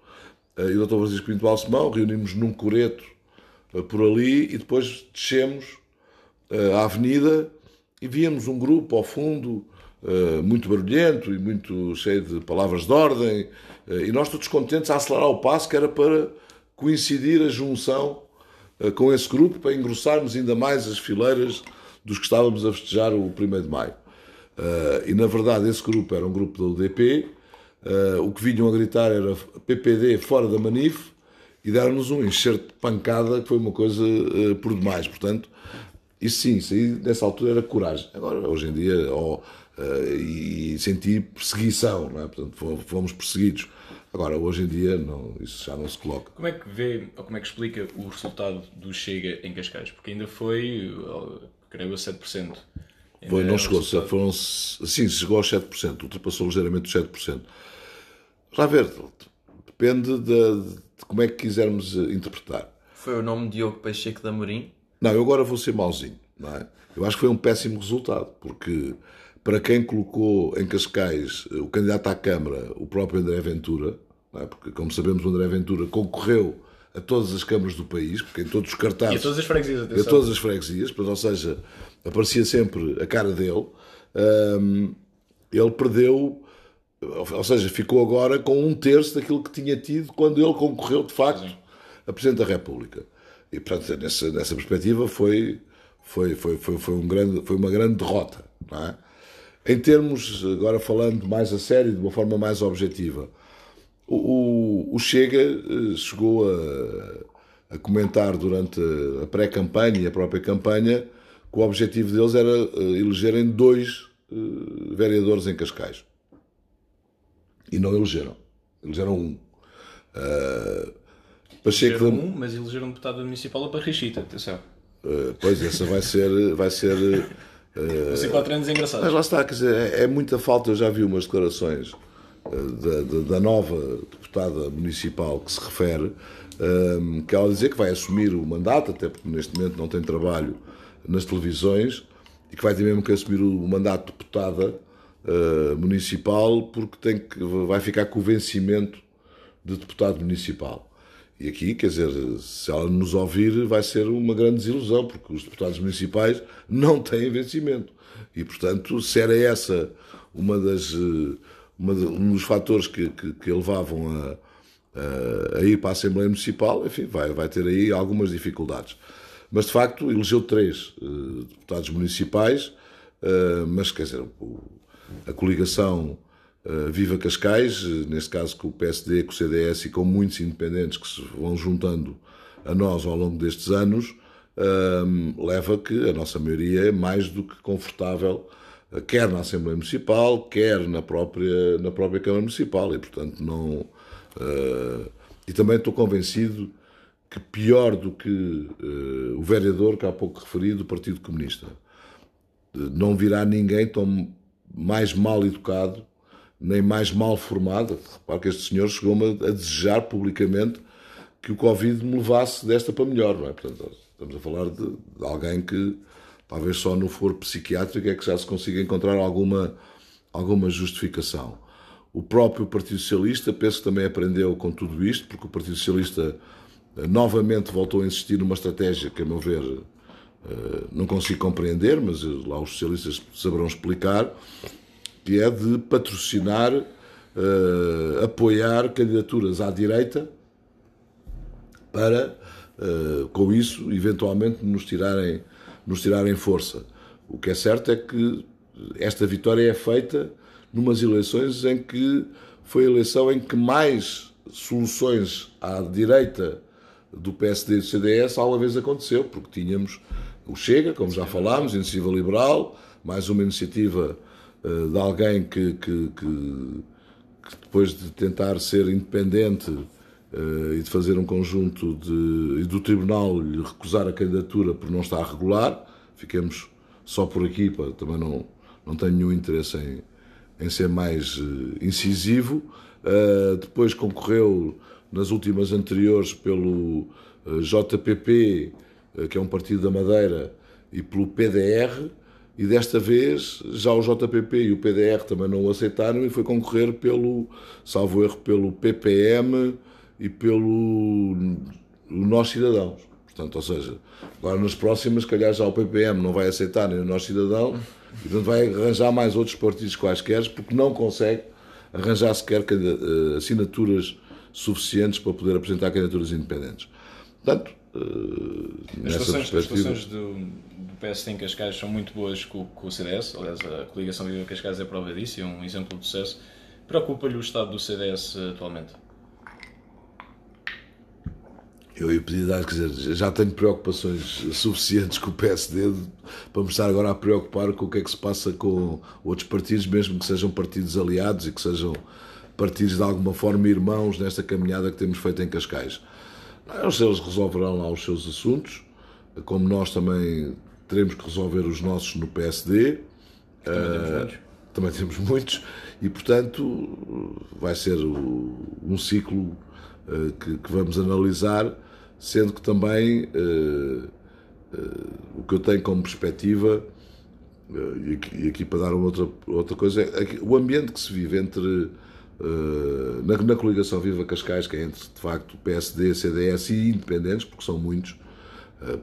eh, e o Dr. Francisco Pinto Balsemão, reunimos num coreto por ali e depois descemos eh, à avenida e víamos um grupo ao fundo muito barulhento e muito cheio de palavras de ordem e nós todos contentes a acelerar o passo que era para coincidir a junção com esse grupo para engrossarmos ainda mais as fileiras dos que estávamos a festejar o 1 de Maio. E na verdade esse grupo era um grupo da UDP, eh, o que vinham a gritar era PPD fora da Manif e deram-nos um enxerto de pancada que foi uma coisa uh, por demais. Portanto, isso sim, isso aí nessa altura era coragem. Agora, hoje em dia, oh, e senti perseguição, não é? Portanto, fomos perseguidos. Agora, hoje em dia, não, isso já não se coloca. Como é que vê, ou como é que explica o resultado do Chega em Cascais? Porque ainda foi, creio, a 7%. Ainda Foi, não um chegou, resultado- foram, sim, chegou aos 7%, ultrapassou ligeiramente os 7%. Já ver, depende de, de como é que quisermos eh, interpretar. Foi o nome de Diogo Pacheco da Amorim. Não, eu agora vou ser mauzinho, não é? Eu acho que foi um péssimo resultado, porque para quem colocou em Cascais eh, o candidato à Câmara, o próprio André Ventura, é? porque como sabemos o André Ventura concorreu a todas as câmaras do país, porque em todos os E cartazes... a todas as freguesias, a atenção. todas as freguesias, portanto, ou seja, aparecia sempre a cara dele. Ele perdeu, ou seja, ficou agora com um terço daquilo que tinha tido quando ele concorreu de facto a Presidente da República. E, portanto, nessa, nessa perspectiva foi, foi, foi, foi, foi, um grande, foi uma grande derrota. Não é? Em termos, agora falando mais a sério, de uma forma mais objetiva, o, o, Chega eh, chegou a, a comentar durante a pré-campanha e a própria campanha que o objetivo deles era eh, elegerem dois eh, vereadores em Cascais. E não elegeram. Elegeram um. Ah, Pacheco Elegeram um, mas elegeram um deputado municipal a Parrichita, atenção. eh, pois, essa vai ser. Vai ser ser quatro anos Mas engraçados. lá está, quer dizer, é, é muita falta. Eu já vi umas declarações da, da- da nova deputada municipal que se refere, ehm, que ela dizer que vai assumir o mandato, até porque neste momento não tem trabalho nas televisões, e que vai ter mesmo que assumir o mandato de deputada eh, municipal, porque tem que, vai ficar com o vencimento de deputado municipal. E aqui, quer dizer, se ela nos ouvir, vai ser uma grande desilusão, porque os deputados municipais não têm vencimento. E, portanto, se era essa uma das, eh, uma de- um dos fatores que, que, que levavam a, a, a ir para a Assembleia Municipal, enfim, vai, vai ter aí algumas dificuldades. Mas, de facto, elegeu três eh, deputados municipais, eh, mas, quer dizer, o- a coligação eh, Viva Cascais, eh, neste caso com o PSD, com o CDS e com muitos independentes que se vão juntando a nós ao longo destes anos, ehm, leva que a nossa maioria é mais do que confortável, eh, quer na Assembleia Municipal, quer na própria, na própria Câmara Municipal, e portanto não. e também estou convencido que pior do que o vereador que há pouco referi do Partido Comunista, não virá ninguém tão mais mal educado, nem mais mal formado. Repare que este senhor chegou-me a, desejar publicamente que o Covid me levasse desta para melhor, não é? Portanto, estamos a falar de, de alguém que talvez só no foro psiquiátrico é que já se consiga encontrar alguma, alguma justificação. O próprio Partido Socialista, penso que também aprendeu com tudo isto, porque o Partido Socialista novamente voltou a insistir numa estratégia que, a meu ver, não consigo compreender, mas eh, lá os socialistas saberão explicar, que é de patrocinar, eh, apoiar candidaturas à direita para, eh, com isso, eventualmente nos tirarem, nos tirarem força. O que é certo é que esta vitória é feita numas eleições em que foi a eleição em que mais soluções à direita do PSD e do CDS alguma vez aconteceu, porque tínhamos o Chega, como já falámos, Iniciativa Liberal, mais uma iniciativa eh, de alguém que, que, que, que depois de tentar ser independente eh, e de fazer um conjunto de. e do Tribunal lhe recusar a candidatura por não estar regular, fiquemos só por aqui, pá, também não, não tenho nenhum interesse em, em ser mais eh, incisivo. Depois concorreu nas últimas anteriores pelo JPP, que é um partido da Madeira, e pelo PDR, e desta vez já o JPP e o PDR também não o aceitaram e foi concorrer pelo, salvo erro, pelo PPM e pelo Nós Cidadãos. Portanto, ou seja, agora nas próximas, calhar já o PPM não vai aceitar nem o Nós Cidadão, e portanto vai arranjar mais outros partidos quaisquer, porque não consegue arranjar sequer eh, assinaturas suficientes para poder apresentar candidaturas independentes. Portanto, eh, As relações do, do PSD em Cascais são muito boas com, com o CDS, aliás, a coligação Viva Cascais é prova disso, é um exemplo de sucesso. Preocupa-lhe o estado do CDS atualmente? Eu ia pedir, quer dizer, já tenho preocupações suficientes com o PSD para me estar agora a preocupar com o que é que se passa com outros partidos, mesmo que sejam partidos aliados e que sejam partidos de alguma forma irmãos nesta caminhada que temos feito em Cascais. Eles resolverão lá os seus assuntos, como nós também teremos que resolver os nossos no PSD. Também temos muitos. Também temos muitos e, portanto, vai ser um ciclo uh, que, que, vamos analisar, sendo que também o que eu tenho como perspectiva, e aqui, e, aqui, para dar uma outra, outra coisa, é o ambiente que se vive entre. Na, na, coligação Viva Cascais, que é entre de facto PSD, CDS e independentes, porque são muitos,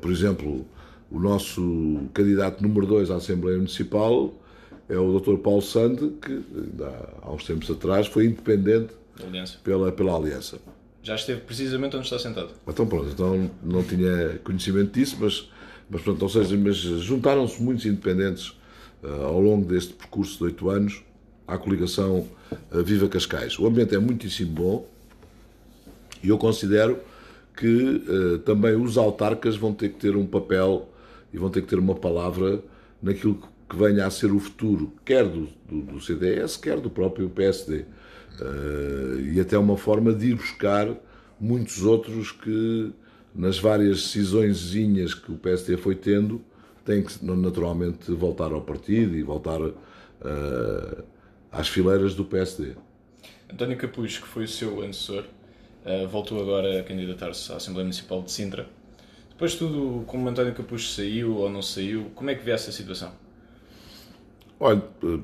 por exemplo, o nosso candidato número 2 à Assembleia Municipal é o Dr. Paulo Sande, que há uns tempos atrás foi independente Aliança. Pela, pela Aliança. Já esteve precisamente onde está sentado. Então pronto, então não tinha conhecimento disso, mas, mas pronto, ou seja, mas juntaram-se muitos independentes uh, ao longo deste percurso de oito anos à coligação uh, Viva Cascais. O ambiente é muitíssimo bom e eu considero que uh, também os autarcas vão ter que ter um papel e vão ter que ter uma palavra naquilo que venha a ser o futuro, quer do, do, do CDS, quer do próprio PSD. Uh, eh, e até uma forma de ir buscar muitos outros que, nas várias decisõezinhas que o PSD foi tendo, têm que naturalmente voltar ao partido e voltar uh, às fileiras do PSD. António Capucho, que foi o seu antecessor, uh, voltou agora a candidatar-se à Assembleia Municipal de Sintra. Depois de tudo, como António Capucho saiu ou não saiu, como é que vê essa situação? Olha, eh,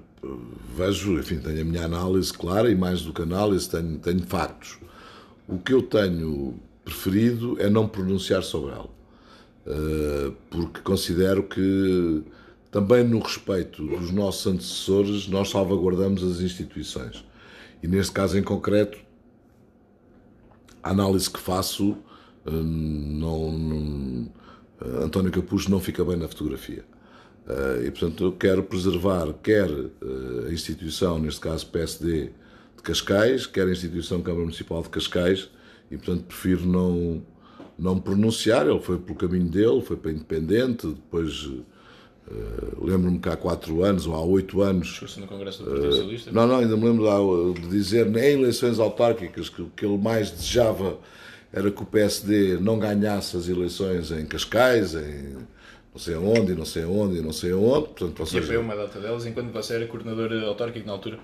vejo, enfim, tenho a minha análise clara e mais do que análise, tenho, tenho factos. O que eu tenho preferido é não pronunciar sobre ela, eh, porque considero que também no respeito dos nossos antecessores nós salvaguardamos as instituições. E neste caso em concreto, a análise que faço não, não, António Capucho não fica bem na fotografia. Uh, e, portanto, eu quero preservar quer a instituição, neste caso PSD de Cascais, quer a instituição Câmara Municipal de Cascais, e, portanto, prefiro não, não pronunciar. Ele foi pelo caminho dele, foi para independente, depois. Uh, lembro-me que há quatro anos ou há oito anos. no Congresso do Partido Socialista? Não, não, ainda me lembro de dizer em eleições autárquicas que o que ele mais desejava era que o PSD não ganhasse as eleições em Cascais, em não sei aonde, não sei aonde, não sei aonde. Portanto, ou seja, e apoiou uma data delas enquanto você era coordenador autárquico na altura?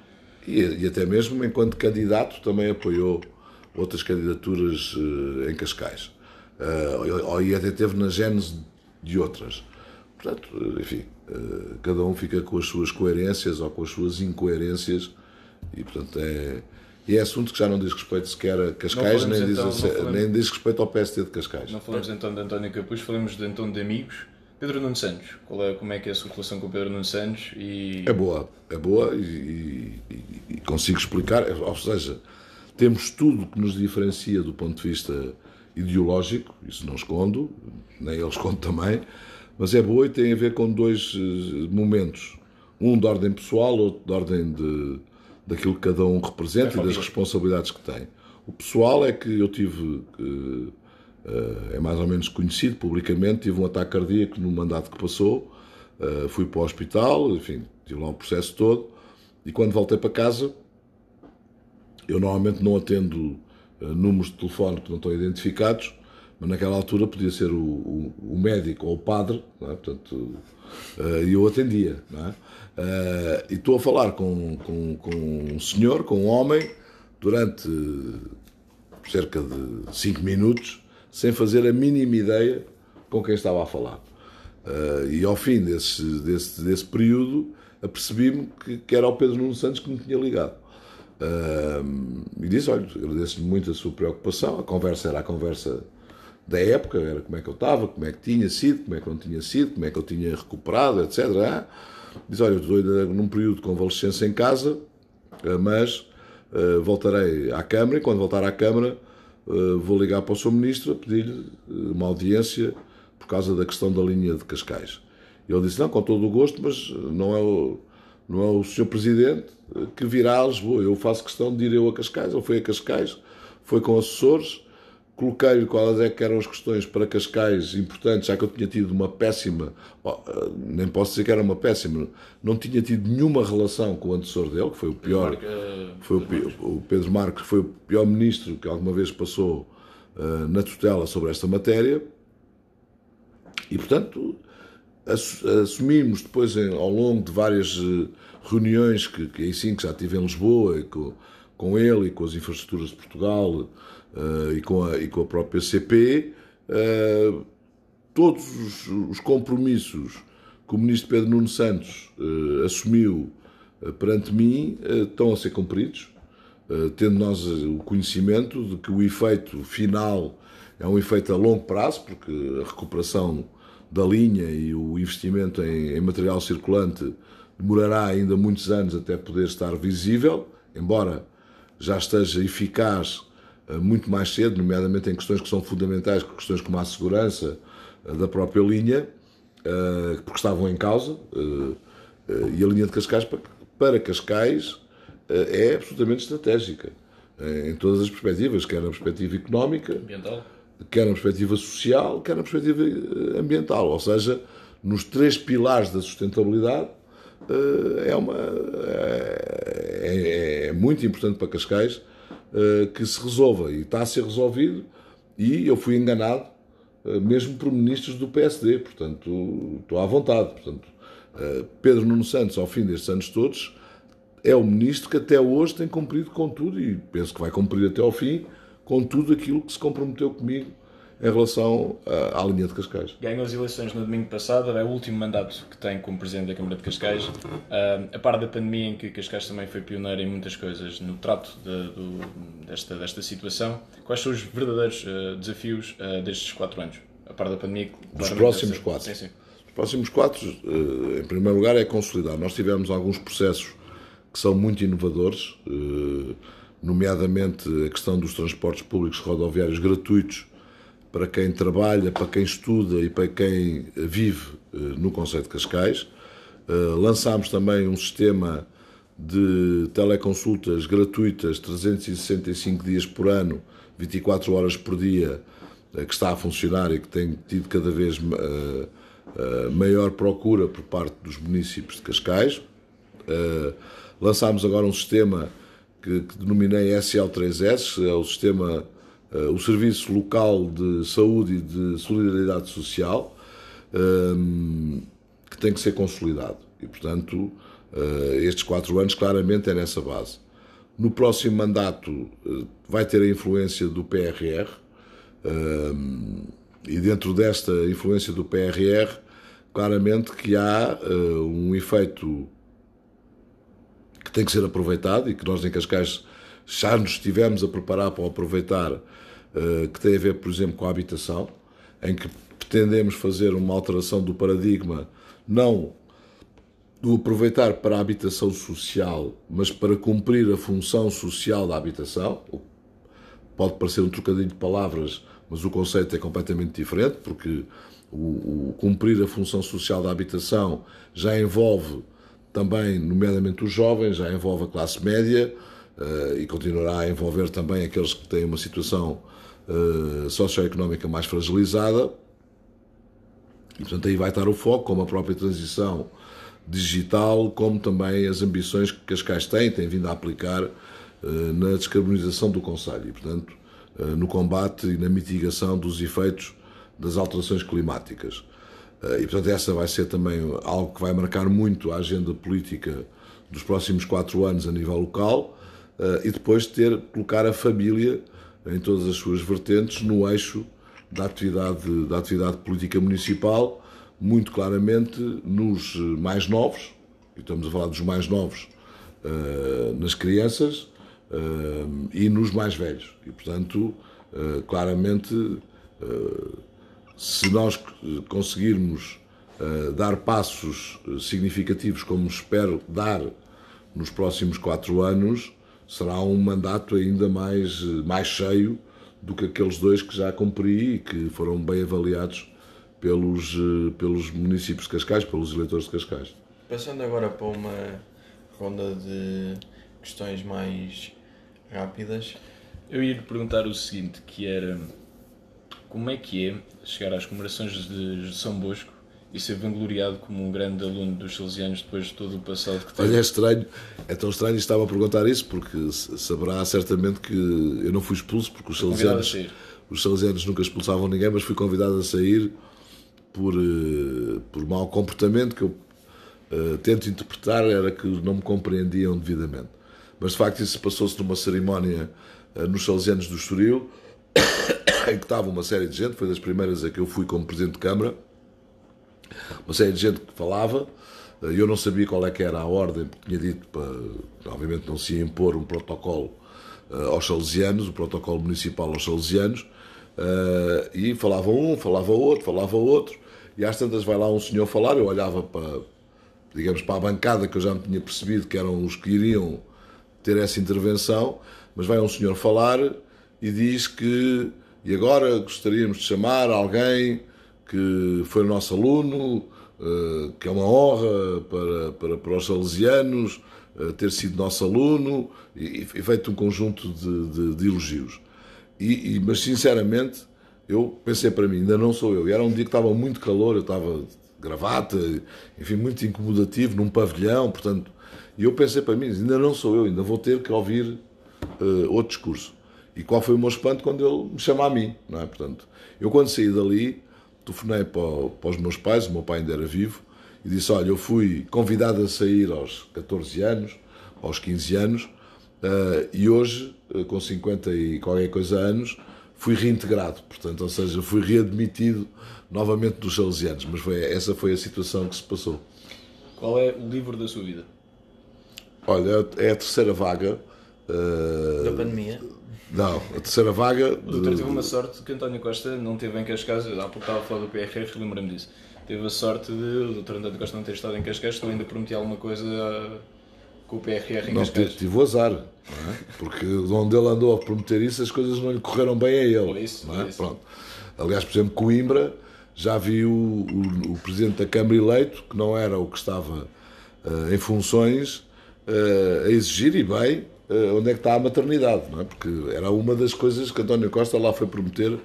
E, e, até mesmo enquanto candidato também apoiou outras candidaturas uh, em Cascais. Uh, e até teve na gênese de outras. Portanto, enfim, uh, cada um fica com as suas coerências ou com as suas incoerências e, portanto, é e é assunto que já não diz respeito sequer a Cascais, nem, então, diz, falamos, nem diz respeito ao PST de Cascais. Não falamos então de António Capuz, falamos de então de amigos. Pedro Nuno Santos, qual é, como é que é a sua relação com o Pedro Nuno Santos? E... É boa, é boa e, e, e consigo explicar, ou seja, temos tudo que nos diferencia do ponto de vista ideológico, isso não escondo, nem ele esconde também, mas é boa e tem a ver com dois eh, momentos. Um de ordem pessoal, outro de ordem de, daquilo que cada um representa é e das responsabilidades que tem. O pessoal é que eu tive, uh, é mais ou menos conhecido publicamente, tive um ataque cardíaco no mandato que passou, uh, fui para o hospital, enfim, tive lá o processo todo, e quando voltei para casa, eu normalmente não atendo números de telefone que não estão identificados, mas naquela altura podia ser o, o, o médico ou o padre, é? portanto, e eu atendia. É? Uh, e estou a falar com, com, com um senhor, com um homem, durante cerca de 5 minutos, sem fazer a mínima ideia com quem estava a falar. Uh, e ao fim desse, desse, desse período, apercebi-me que, que, era o Pedro Nuno Santos que me tinha ligado. Uh, e disse: Olha, agradeço-lhe muito a sua preocupação. A conversa era a conversa da época, era como é que eu estava, como é que tinha sido, como é que não tinha sido, como é que eu tinha recuperado, etc. Diz, olha, eu estou num período de convalescença em casa, eh, mas uh, voltarei à Câmara e quando voltar à Câmara uh, vou ligar para o Sr. Ministro a pedir-lhe uma audiência por causa da questão da linha de Cascais. E ele disse, não, com todo o gosto, mas não é o, não é o Sr. Presidente que virá a Lisboa. Eu faço questão de ir eu a Cascais. Ele foi a Cascais, foi com assessores, coloquei-lhe quais é que eram as questões para Cascais importantes, já que eu tinha tido uma péssima, eh, nem posso dizer que era uma péssima, não tinha tido nenhuma relação com o antecessor dele, que foi o pior, eh, foi o, o Pedro Marques, que foi o pior ministro que alguma vez passou uh, na tutela sobre esta matéria, e portanto assumimos depois ao longo de várias reuniões que, que aí sim que já tive em Lisboa, com, com ele e com as infraestruturas de Portugal, uh, e, com a, e com a própria CP, uh, eh, todos os, os, compromissos que o ministro Pedro Nuno Santos uh, assumiu perante mim estão a ser cumpridos, tendo nós o conhecimento de que o efeito final é um efeito a longo prazo, porque a recuperação da linha e o investimento em, em material circulante demorará ainda muitos anos até poder estar visível, embora já esteja eficaz muito mais cedo, nomeadamente em questões que são fundamentais, questões como a segurança eh, da própria linha, eh, porque estavam em causa, e a linha de Cascais para Cascais é absolutamente estratégica, em todas as perspectivas, quer na perspectiva económica, ambiental. quer na perspectiva social, quer na perspectiva ambiental, ou seja, nos três pilares da sustentabilidade, é, uma, é, é, é muito importante para Cascais uh, que se resolva. E está a ser resolvido. E eu fui enganado, uh, mesmo por ministros do PSD. Portanto, estou à vontade. Portanto, uh, Pedro Nuno Santos, ao fim destes anos todos, é o ministro que até hoje tem cumprido com tudo e penso que vai cumprir até ao fim com tudo aquilo que se comprometeu comigo em relação à, à, linha de Cascais. Ganhou as eleições no domingo passado, é o último mandato que tem como Presidente da Câmara de Cascais. Uh, a par da pandemia, em que Cascais também foi pioneiro em muitas coisas no trato de, do, desta, desta situação, quais são os verdadeiros uh, desafios uh, destes quatro anos? A par da pandemia, Os próximos quatro. Sim, sim. Os próximos quatro, em primeiro lugar, é consolidar. Nós tivemos alguns processos que são muito inovadores, nomeadamente a questão dos transportes públicos rodoviários gratuitos para quem trabalha, para quem estuda e para quem vive eh, no Conselho de Cascais. Eh, lançámos também um sistema de teleconsultas gratuitas 365 dias por ano, 24 horas por dia, eh, que está a funcionar e que tem tido cada vez maior procura por parte dos municípios de Cascais. Lançámos agora um sistema que, denominei SL3S, é o sistema o Serviço Local de Saúde e de Solidariedade Social, ehm, que tem que ser consolidado. E, portanto, uh, estes quatro anos claramente é nessa base. No próximo mandato uh, vai ter a influência do PRR, ehm, e dentro desta influência do PRR, claramente que há um efeito que tem que ser aproveitado e que nós em Cascais já nos estivemos a preparar para aproveitar eh, que tem a ver, por exemplo, com a habitação, em que pretendemos fazer uma alteração do paradigma, não do aproveitar para a habitação social, mas para cumprir a função social da habitação. Pode parecer um trocadilho de palavras, mas o conceito é completamente diferente, porque o, o cumprir a função social da habitação já envolve também, nomeadamente os jovens, já envolve a classe média uh, e continuará a envolver também aqueles que têm uma situação uh, socioeconómica mais fragilizada. E, portanto, aí vai estar o foco, como a própria transição digital, como também as ambições que Cascais tem, tem vindo a aplicar uh, na descarbonização do Conselho e, portanto, no combate e na mitigação dos efeitos das alterações climáticas. E, portanto, essa vai ser também algo que vai marcar muito a agenda política dos próximos quatro anos a nível local e depois ter, colocar a família em todas as suas vertentes no eixo da atividade, da atividade política municipal, muito claramente nos mais novos, e estamos a falar dos mais novos, uh, nas crianças e nos mais velhos. E, portanto, claramente, se nós conseguirmos dar passos significativos, como espero dar nos próximos quatro anos, será um mandato ainda mais, mais cheio do que aqueles dois que já cumpri e que foram bem avaliados pelos, pelos municípios de Cascais, pelos eleitores de Cascais. Passando agora para uma ronda de questões mais rápidas. Eu ia lhe perguntar o seguinte, que era como é que é chegar às comemorações de, de São Bosco e ser vangloriado como um grande aluno dos Salesianos depois de todo o passado que teve? Olha, é estranho, é tão estranho estava a perguntar isso, porque saberá certamente que eu não fui expulso, porque os Salesianos, os Salesianos nunca expulsavam ninguém, mas fui convidado a sair por, uh, por mau comportamento que eu uh, tento interpretar, era que não me compreendiam devidamente. Mas de facto isso passou-se numa cerimónia uh, nos Salesianos do Estoril, em que estava uma série de gente, foi das primeiras a que eu fui como Presidente de Câmara, uma série de gente que falava, eu não sabia qual é que era a ordem, porque tinha dito para, obviamente não se ia impor um protocolo aos salesianos, o protocolo municipal aos salesianos, e falava um, falava outro, falava outro, e às tantas vai lá um senhor falar, eu olhava para, digamos, para a bancada que eu já me tinha percebido que eram os que iriam ter essa intervenção, mas vai um senhor falar e diz que, e agora gostaríamos de chamar alguém que foi nosso aluno, eh, que é uma honra para, para, para os salesianos eh, ter sido nosso aluno, e feito um conjunto de, de, de elogios. E, e, mas, sinceramente, eu pensei para mim, ainda não sou eu. E era um dia que estava muito calor, eu estava de gravata, enfim, muito incomodativo, num pavilhão, portanto. E eu pensei para mim, ainda não sou eu, ainda vou ter que ouvir uh, outro discurso. E qual foi o meu espanto quando ele me chama a mim, não é? Portanto, eu quando saí dali, telefonei para, para os meus pais, o meu pai ainda era vivo, e disse: Olha, eu fui convidado a sair aos 14 anos, aos 15 anos, uh, e hoje, uh, com 50 e qualquer coisa anos, fui reintegrado, portanto, ou seja, fui readmitido novamente dos salesianos, mas foi, essa foi a situação que se passou. Qual é o livro da sua vida? Olha, é a terceira vaga. Uh... Da pandemia? Não, a terceira vaga. O doutor teve uma sorte que António Costa não teve em Cascais, há pouco estava a falar do PRR, lembra-me disso. Teve a sorte de o doutor António Costa não ter estado em Cascais, tu ainda prometi alguma coisa com o PRR em não, Cascais. Tive o azar, é? porque onde ele andou a prometer isso, as coisas não lhe correram bem a ele. Por isso, é? isso. Pronto. Aliás, por exemplo, Coimbra, já vi o, o, o, Presidente da Câmara eleito, que não era o que estava uh, em funções, uh, a exigir, e bem, uh, onde é que está a maternidade, não é? Porque era uma das coisas que António Costa lá foi prometer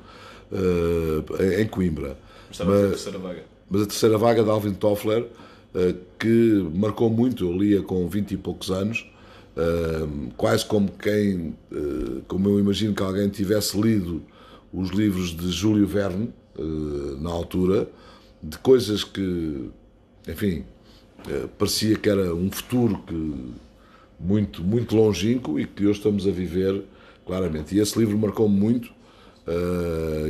em Coimbra. Mas, mas, a terceira vaga. Mas a terceira vaga de Alvin Toffler eh, que marcou muito. Eu lia com 20 e poucos anos, quase como quem, como eu imagino que alguém tivesse lido os livros de Júlio Verne, na altura, de coisas que, enfim, parecia que era um futuro que muito, muito longínquo e que hoje estamos a viver claramente. E esse livro marcou-me muito.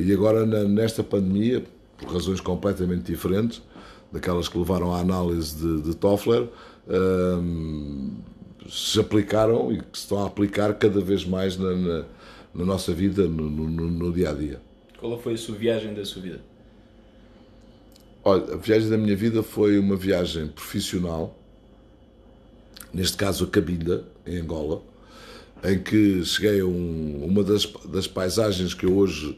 e agora, nesta pandemia, por razões completamente diferentes, daquelas que levaram à análise de, de Toffler, um, se aplicaram e que se estão a aplicar cada vez mais na, na, na nossa vida, no, no, no, dia a dia. Qual foi a sua viagem da sua vida? Olha, a viagem da minha vida foi uma viagem profissional, neste caso a Cabinda, em Angola, em que cheguei a um, uma das, das paisagens que eu hoje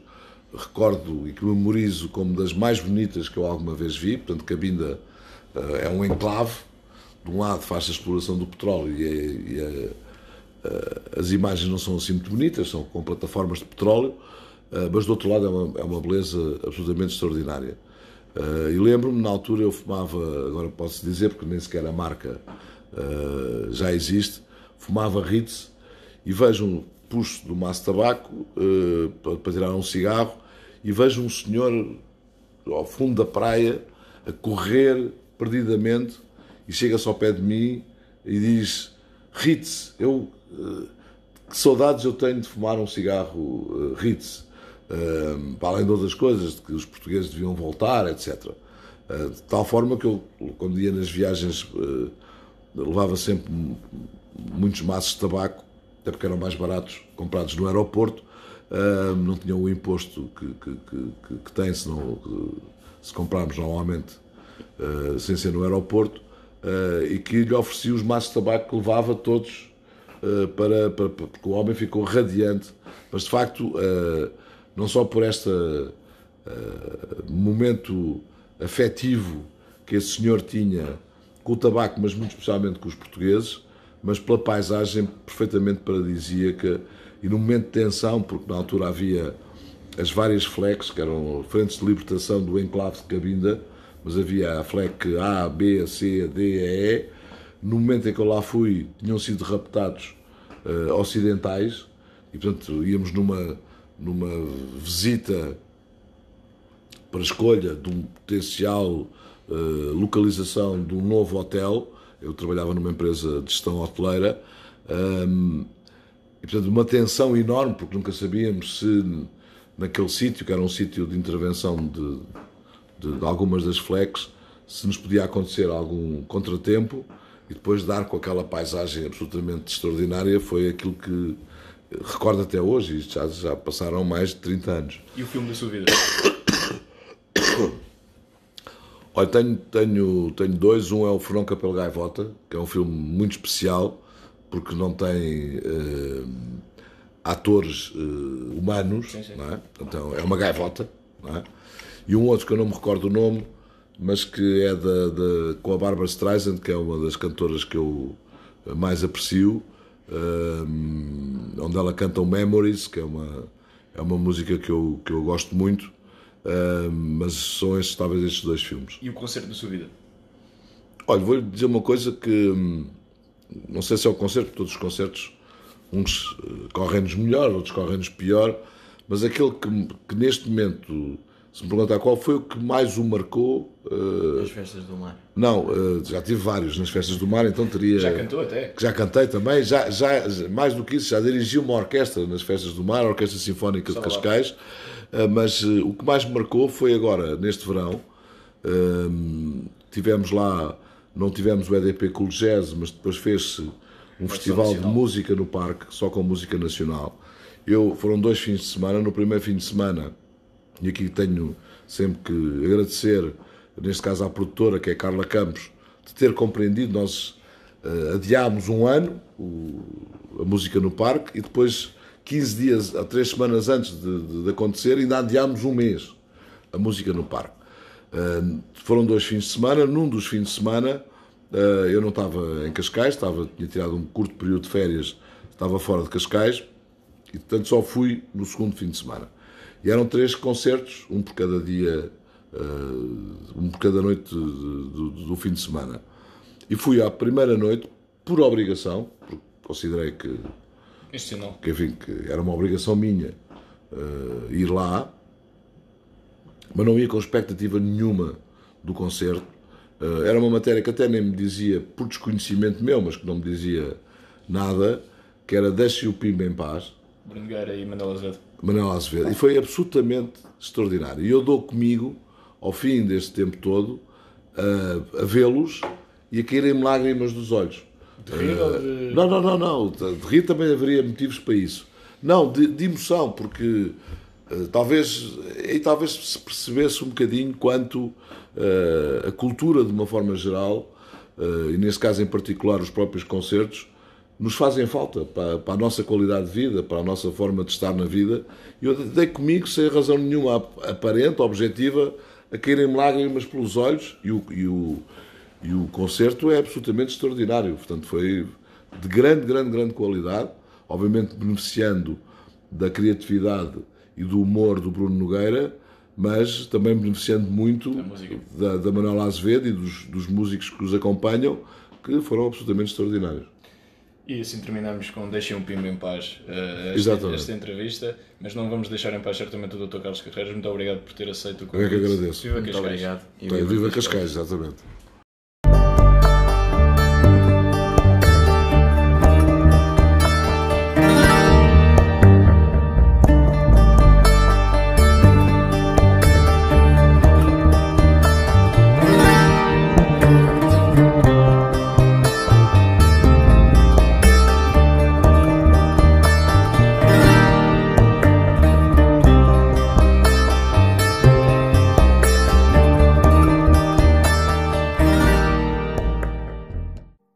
recordo e que memorizo como das mais bonitas que eu alguma vez vi. Portanto, Cabinda uh, é um enclave. De um lado faz a exploração do petróleo e, e a, uh, as imagens não são assim muito bonitas, são com plataformas de petróleo, uh, mas do outro lado é uma, é uma beleza absolutamente extraordinária. e lembro-me, na altura eu fumava, agora posso dizer, porque nem sequer a marca já existe, fumava Ritz e vejo um, puxo do maço de tabaco para, para tirar um cigarro e vejo um senhor ao fundo da praia a correr perdidamente e chega-se ao pé de mim e diz: Ritz, eu. Eh, que saudades eu tenho de fumar um cigarro uh, Ritz, uh, para além de outras coisas, de que os portugueses deviam voltar, etc. Uh, de tal forma que eu, quando ia nas viagens, levava sempre muitos maços de tabaco, até porque eram mais baratos, comprados no aeroporto, uh, não tinham o imposto que, que, que, que tem se, se comprarmos normalmente uh, sem ser no aeroporto. Uh, e que lhe oferecia os maços de tabaco que levava todos para, para, porque o homem ficou radiante, mas de facto não só por este momento afetivo que esse senhor tinha com o tabaco, mas muito especialmente com os portugueses, mas pela paisagem perfeitamente paradisíaca e no momento de tensão, porque na altura havia as várias flecs, que eram frentes de libertação do enclave de Cabinda, mas havia a FLEC A, B, C, D, E. No momento em que eu lá fui, tinham sido raptados uh, ocidentais e, portanto, íamos numa, numa visita para escolha de um potencial uh, localização de um novo hotel. Eu trabalhava numa empresa de gestão hoteleira. Um, e, portanto, uma tensão enorme, porque nunca sabíamos se naquele sítio, que era um sítio de intervenção de, de, de, algumas das flex, se nos podia acontecer algum contratempo e depois dar com aquela paisagem absolutamente extraordinária foi aquilo que recordo até hoje, e já, já passaram mais de 30 anos. E o filme da sua vida? Olha, tenho, tenho, tenho dois. Um é o Furão Capel Gaivota, que é um filme muito especial, porque não tem uh, atores uh, humanos, sim, sim. É? então é uma gaivota. É? E um outro que eu não me recordo o nome, mas que é da, da, com a Barbara Streisand, que é uma das cantoras que eu mais aprecio, uh, onde ela canta o Memories, que é uma, é uma música que eu, que eu gosto muito. Uh, mas são estes, talvez estes dois filmes. E o concerto da sua vida? Olha, vou-lhe dizer uma coisa que hum, não sei se é o concerto, porque todos os concertos, uns eh, correm-nos melhor, outros correm-nos pior, mas aquele que, que, neste momento, se me perguntar qual foi o que mais o marcou. Uh, As festas do mar. Não, uh, já tive vários nas festas do mar, então teria. Já cantou até? Que já cantei também, já, já, mais do que isso, já dirigi uma orquestra nas festas do mar, a Orquestra Sinfónica Só de Cascais. Lá mas uh, o que mais me marcou foi agora, neste verão, tivemos lá, não tivemos o EDP Cool Jazz, mas depois fez-se um festival de música no parque, só com música nacional. Eu, foram dois fins de semana, no primeiro fim de semana, e aqui tenho sempre que agradecer, neste caso à produtora, que é Carla Campos, de ter compreendido, nós uh, adiámos um ano o, a música no parque e depois 15 dias a 3 semanas antes de, de, de, acontecer, ainda adiámos um mês a música no parque. Uh, foram dois fins de semana. Num dos fins de semana, uh, eu não estava em Cascais, estava, tinha tirado um curto período de férias, estava fora de Cascais e, portanto, só fui no segundo fim de semana. E eram três concertos, um por cada dia, uh, um por cada noite do, do fim de semana. E fui à primeira noite por obrigação, porque considerei que Que, enfim, que era uma obrigação minha uh, ir lá, mas não ia com expectativa nenhuma do concerto. Uh, era uma matéria que até nem me dizia, por desconhecimento meu, mas que não me dizia nada, que era Deixe o Pimba em Paz. Bruno Guerra e Manuel Azevedo. Manuel Azevedo. E foi absolutamente extraordinário. E eu dou comigo, ao fim deste tempo todo, uh, a vê-los e a caírem-me lágrimas dos olhos. De rir ou de... Não, não, não, não. De rir também haveria motivos para isso. Não, de, de emoção, porque uh, talvez, e talvez se percebesse um bocadinho quanto uh, a cultura, de uma forma geral, uh, e nesse caso em particular os próprios concertos, nos fazem falta para, para, a nossa qualidade de vida, para a nossa forma de estar na vida. E eu dei comigo, sem razão nenhuma aparente, objetiva, a caírem lágrimas pelos olhos e o, e o e o concerto é absolutamente extraordinário. Portanto, foi de grande, grande, grande qualidade, obviamente beneficiando da criatividade e do humor do Bruno Nogueira, mas também beneficiando muito da, da Manuela Azevedo e dos, dos músicos que os acompanham, que foram absolutamente extraordinários. E assim terminamos com Deixem um Pimba em Paz uh, esta, esta, entrevista, mas não vamos deixar em paz certamente o Dr. Carlos Carreiras. Muito obrigado por ter aceito o convite. Eu é que agradeço. Viva Muito Cascais. obrigado. E viva, viva Cascais, exatamente.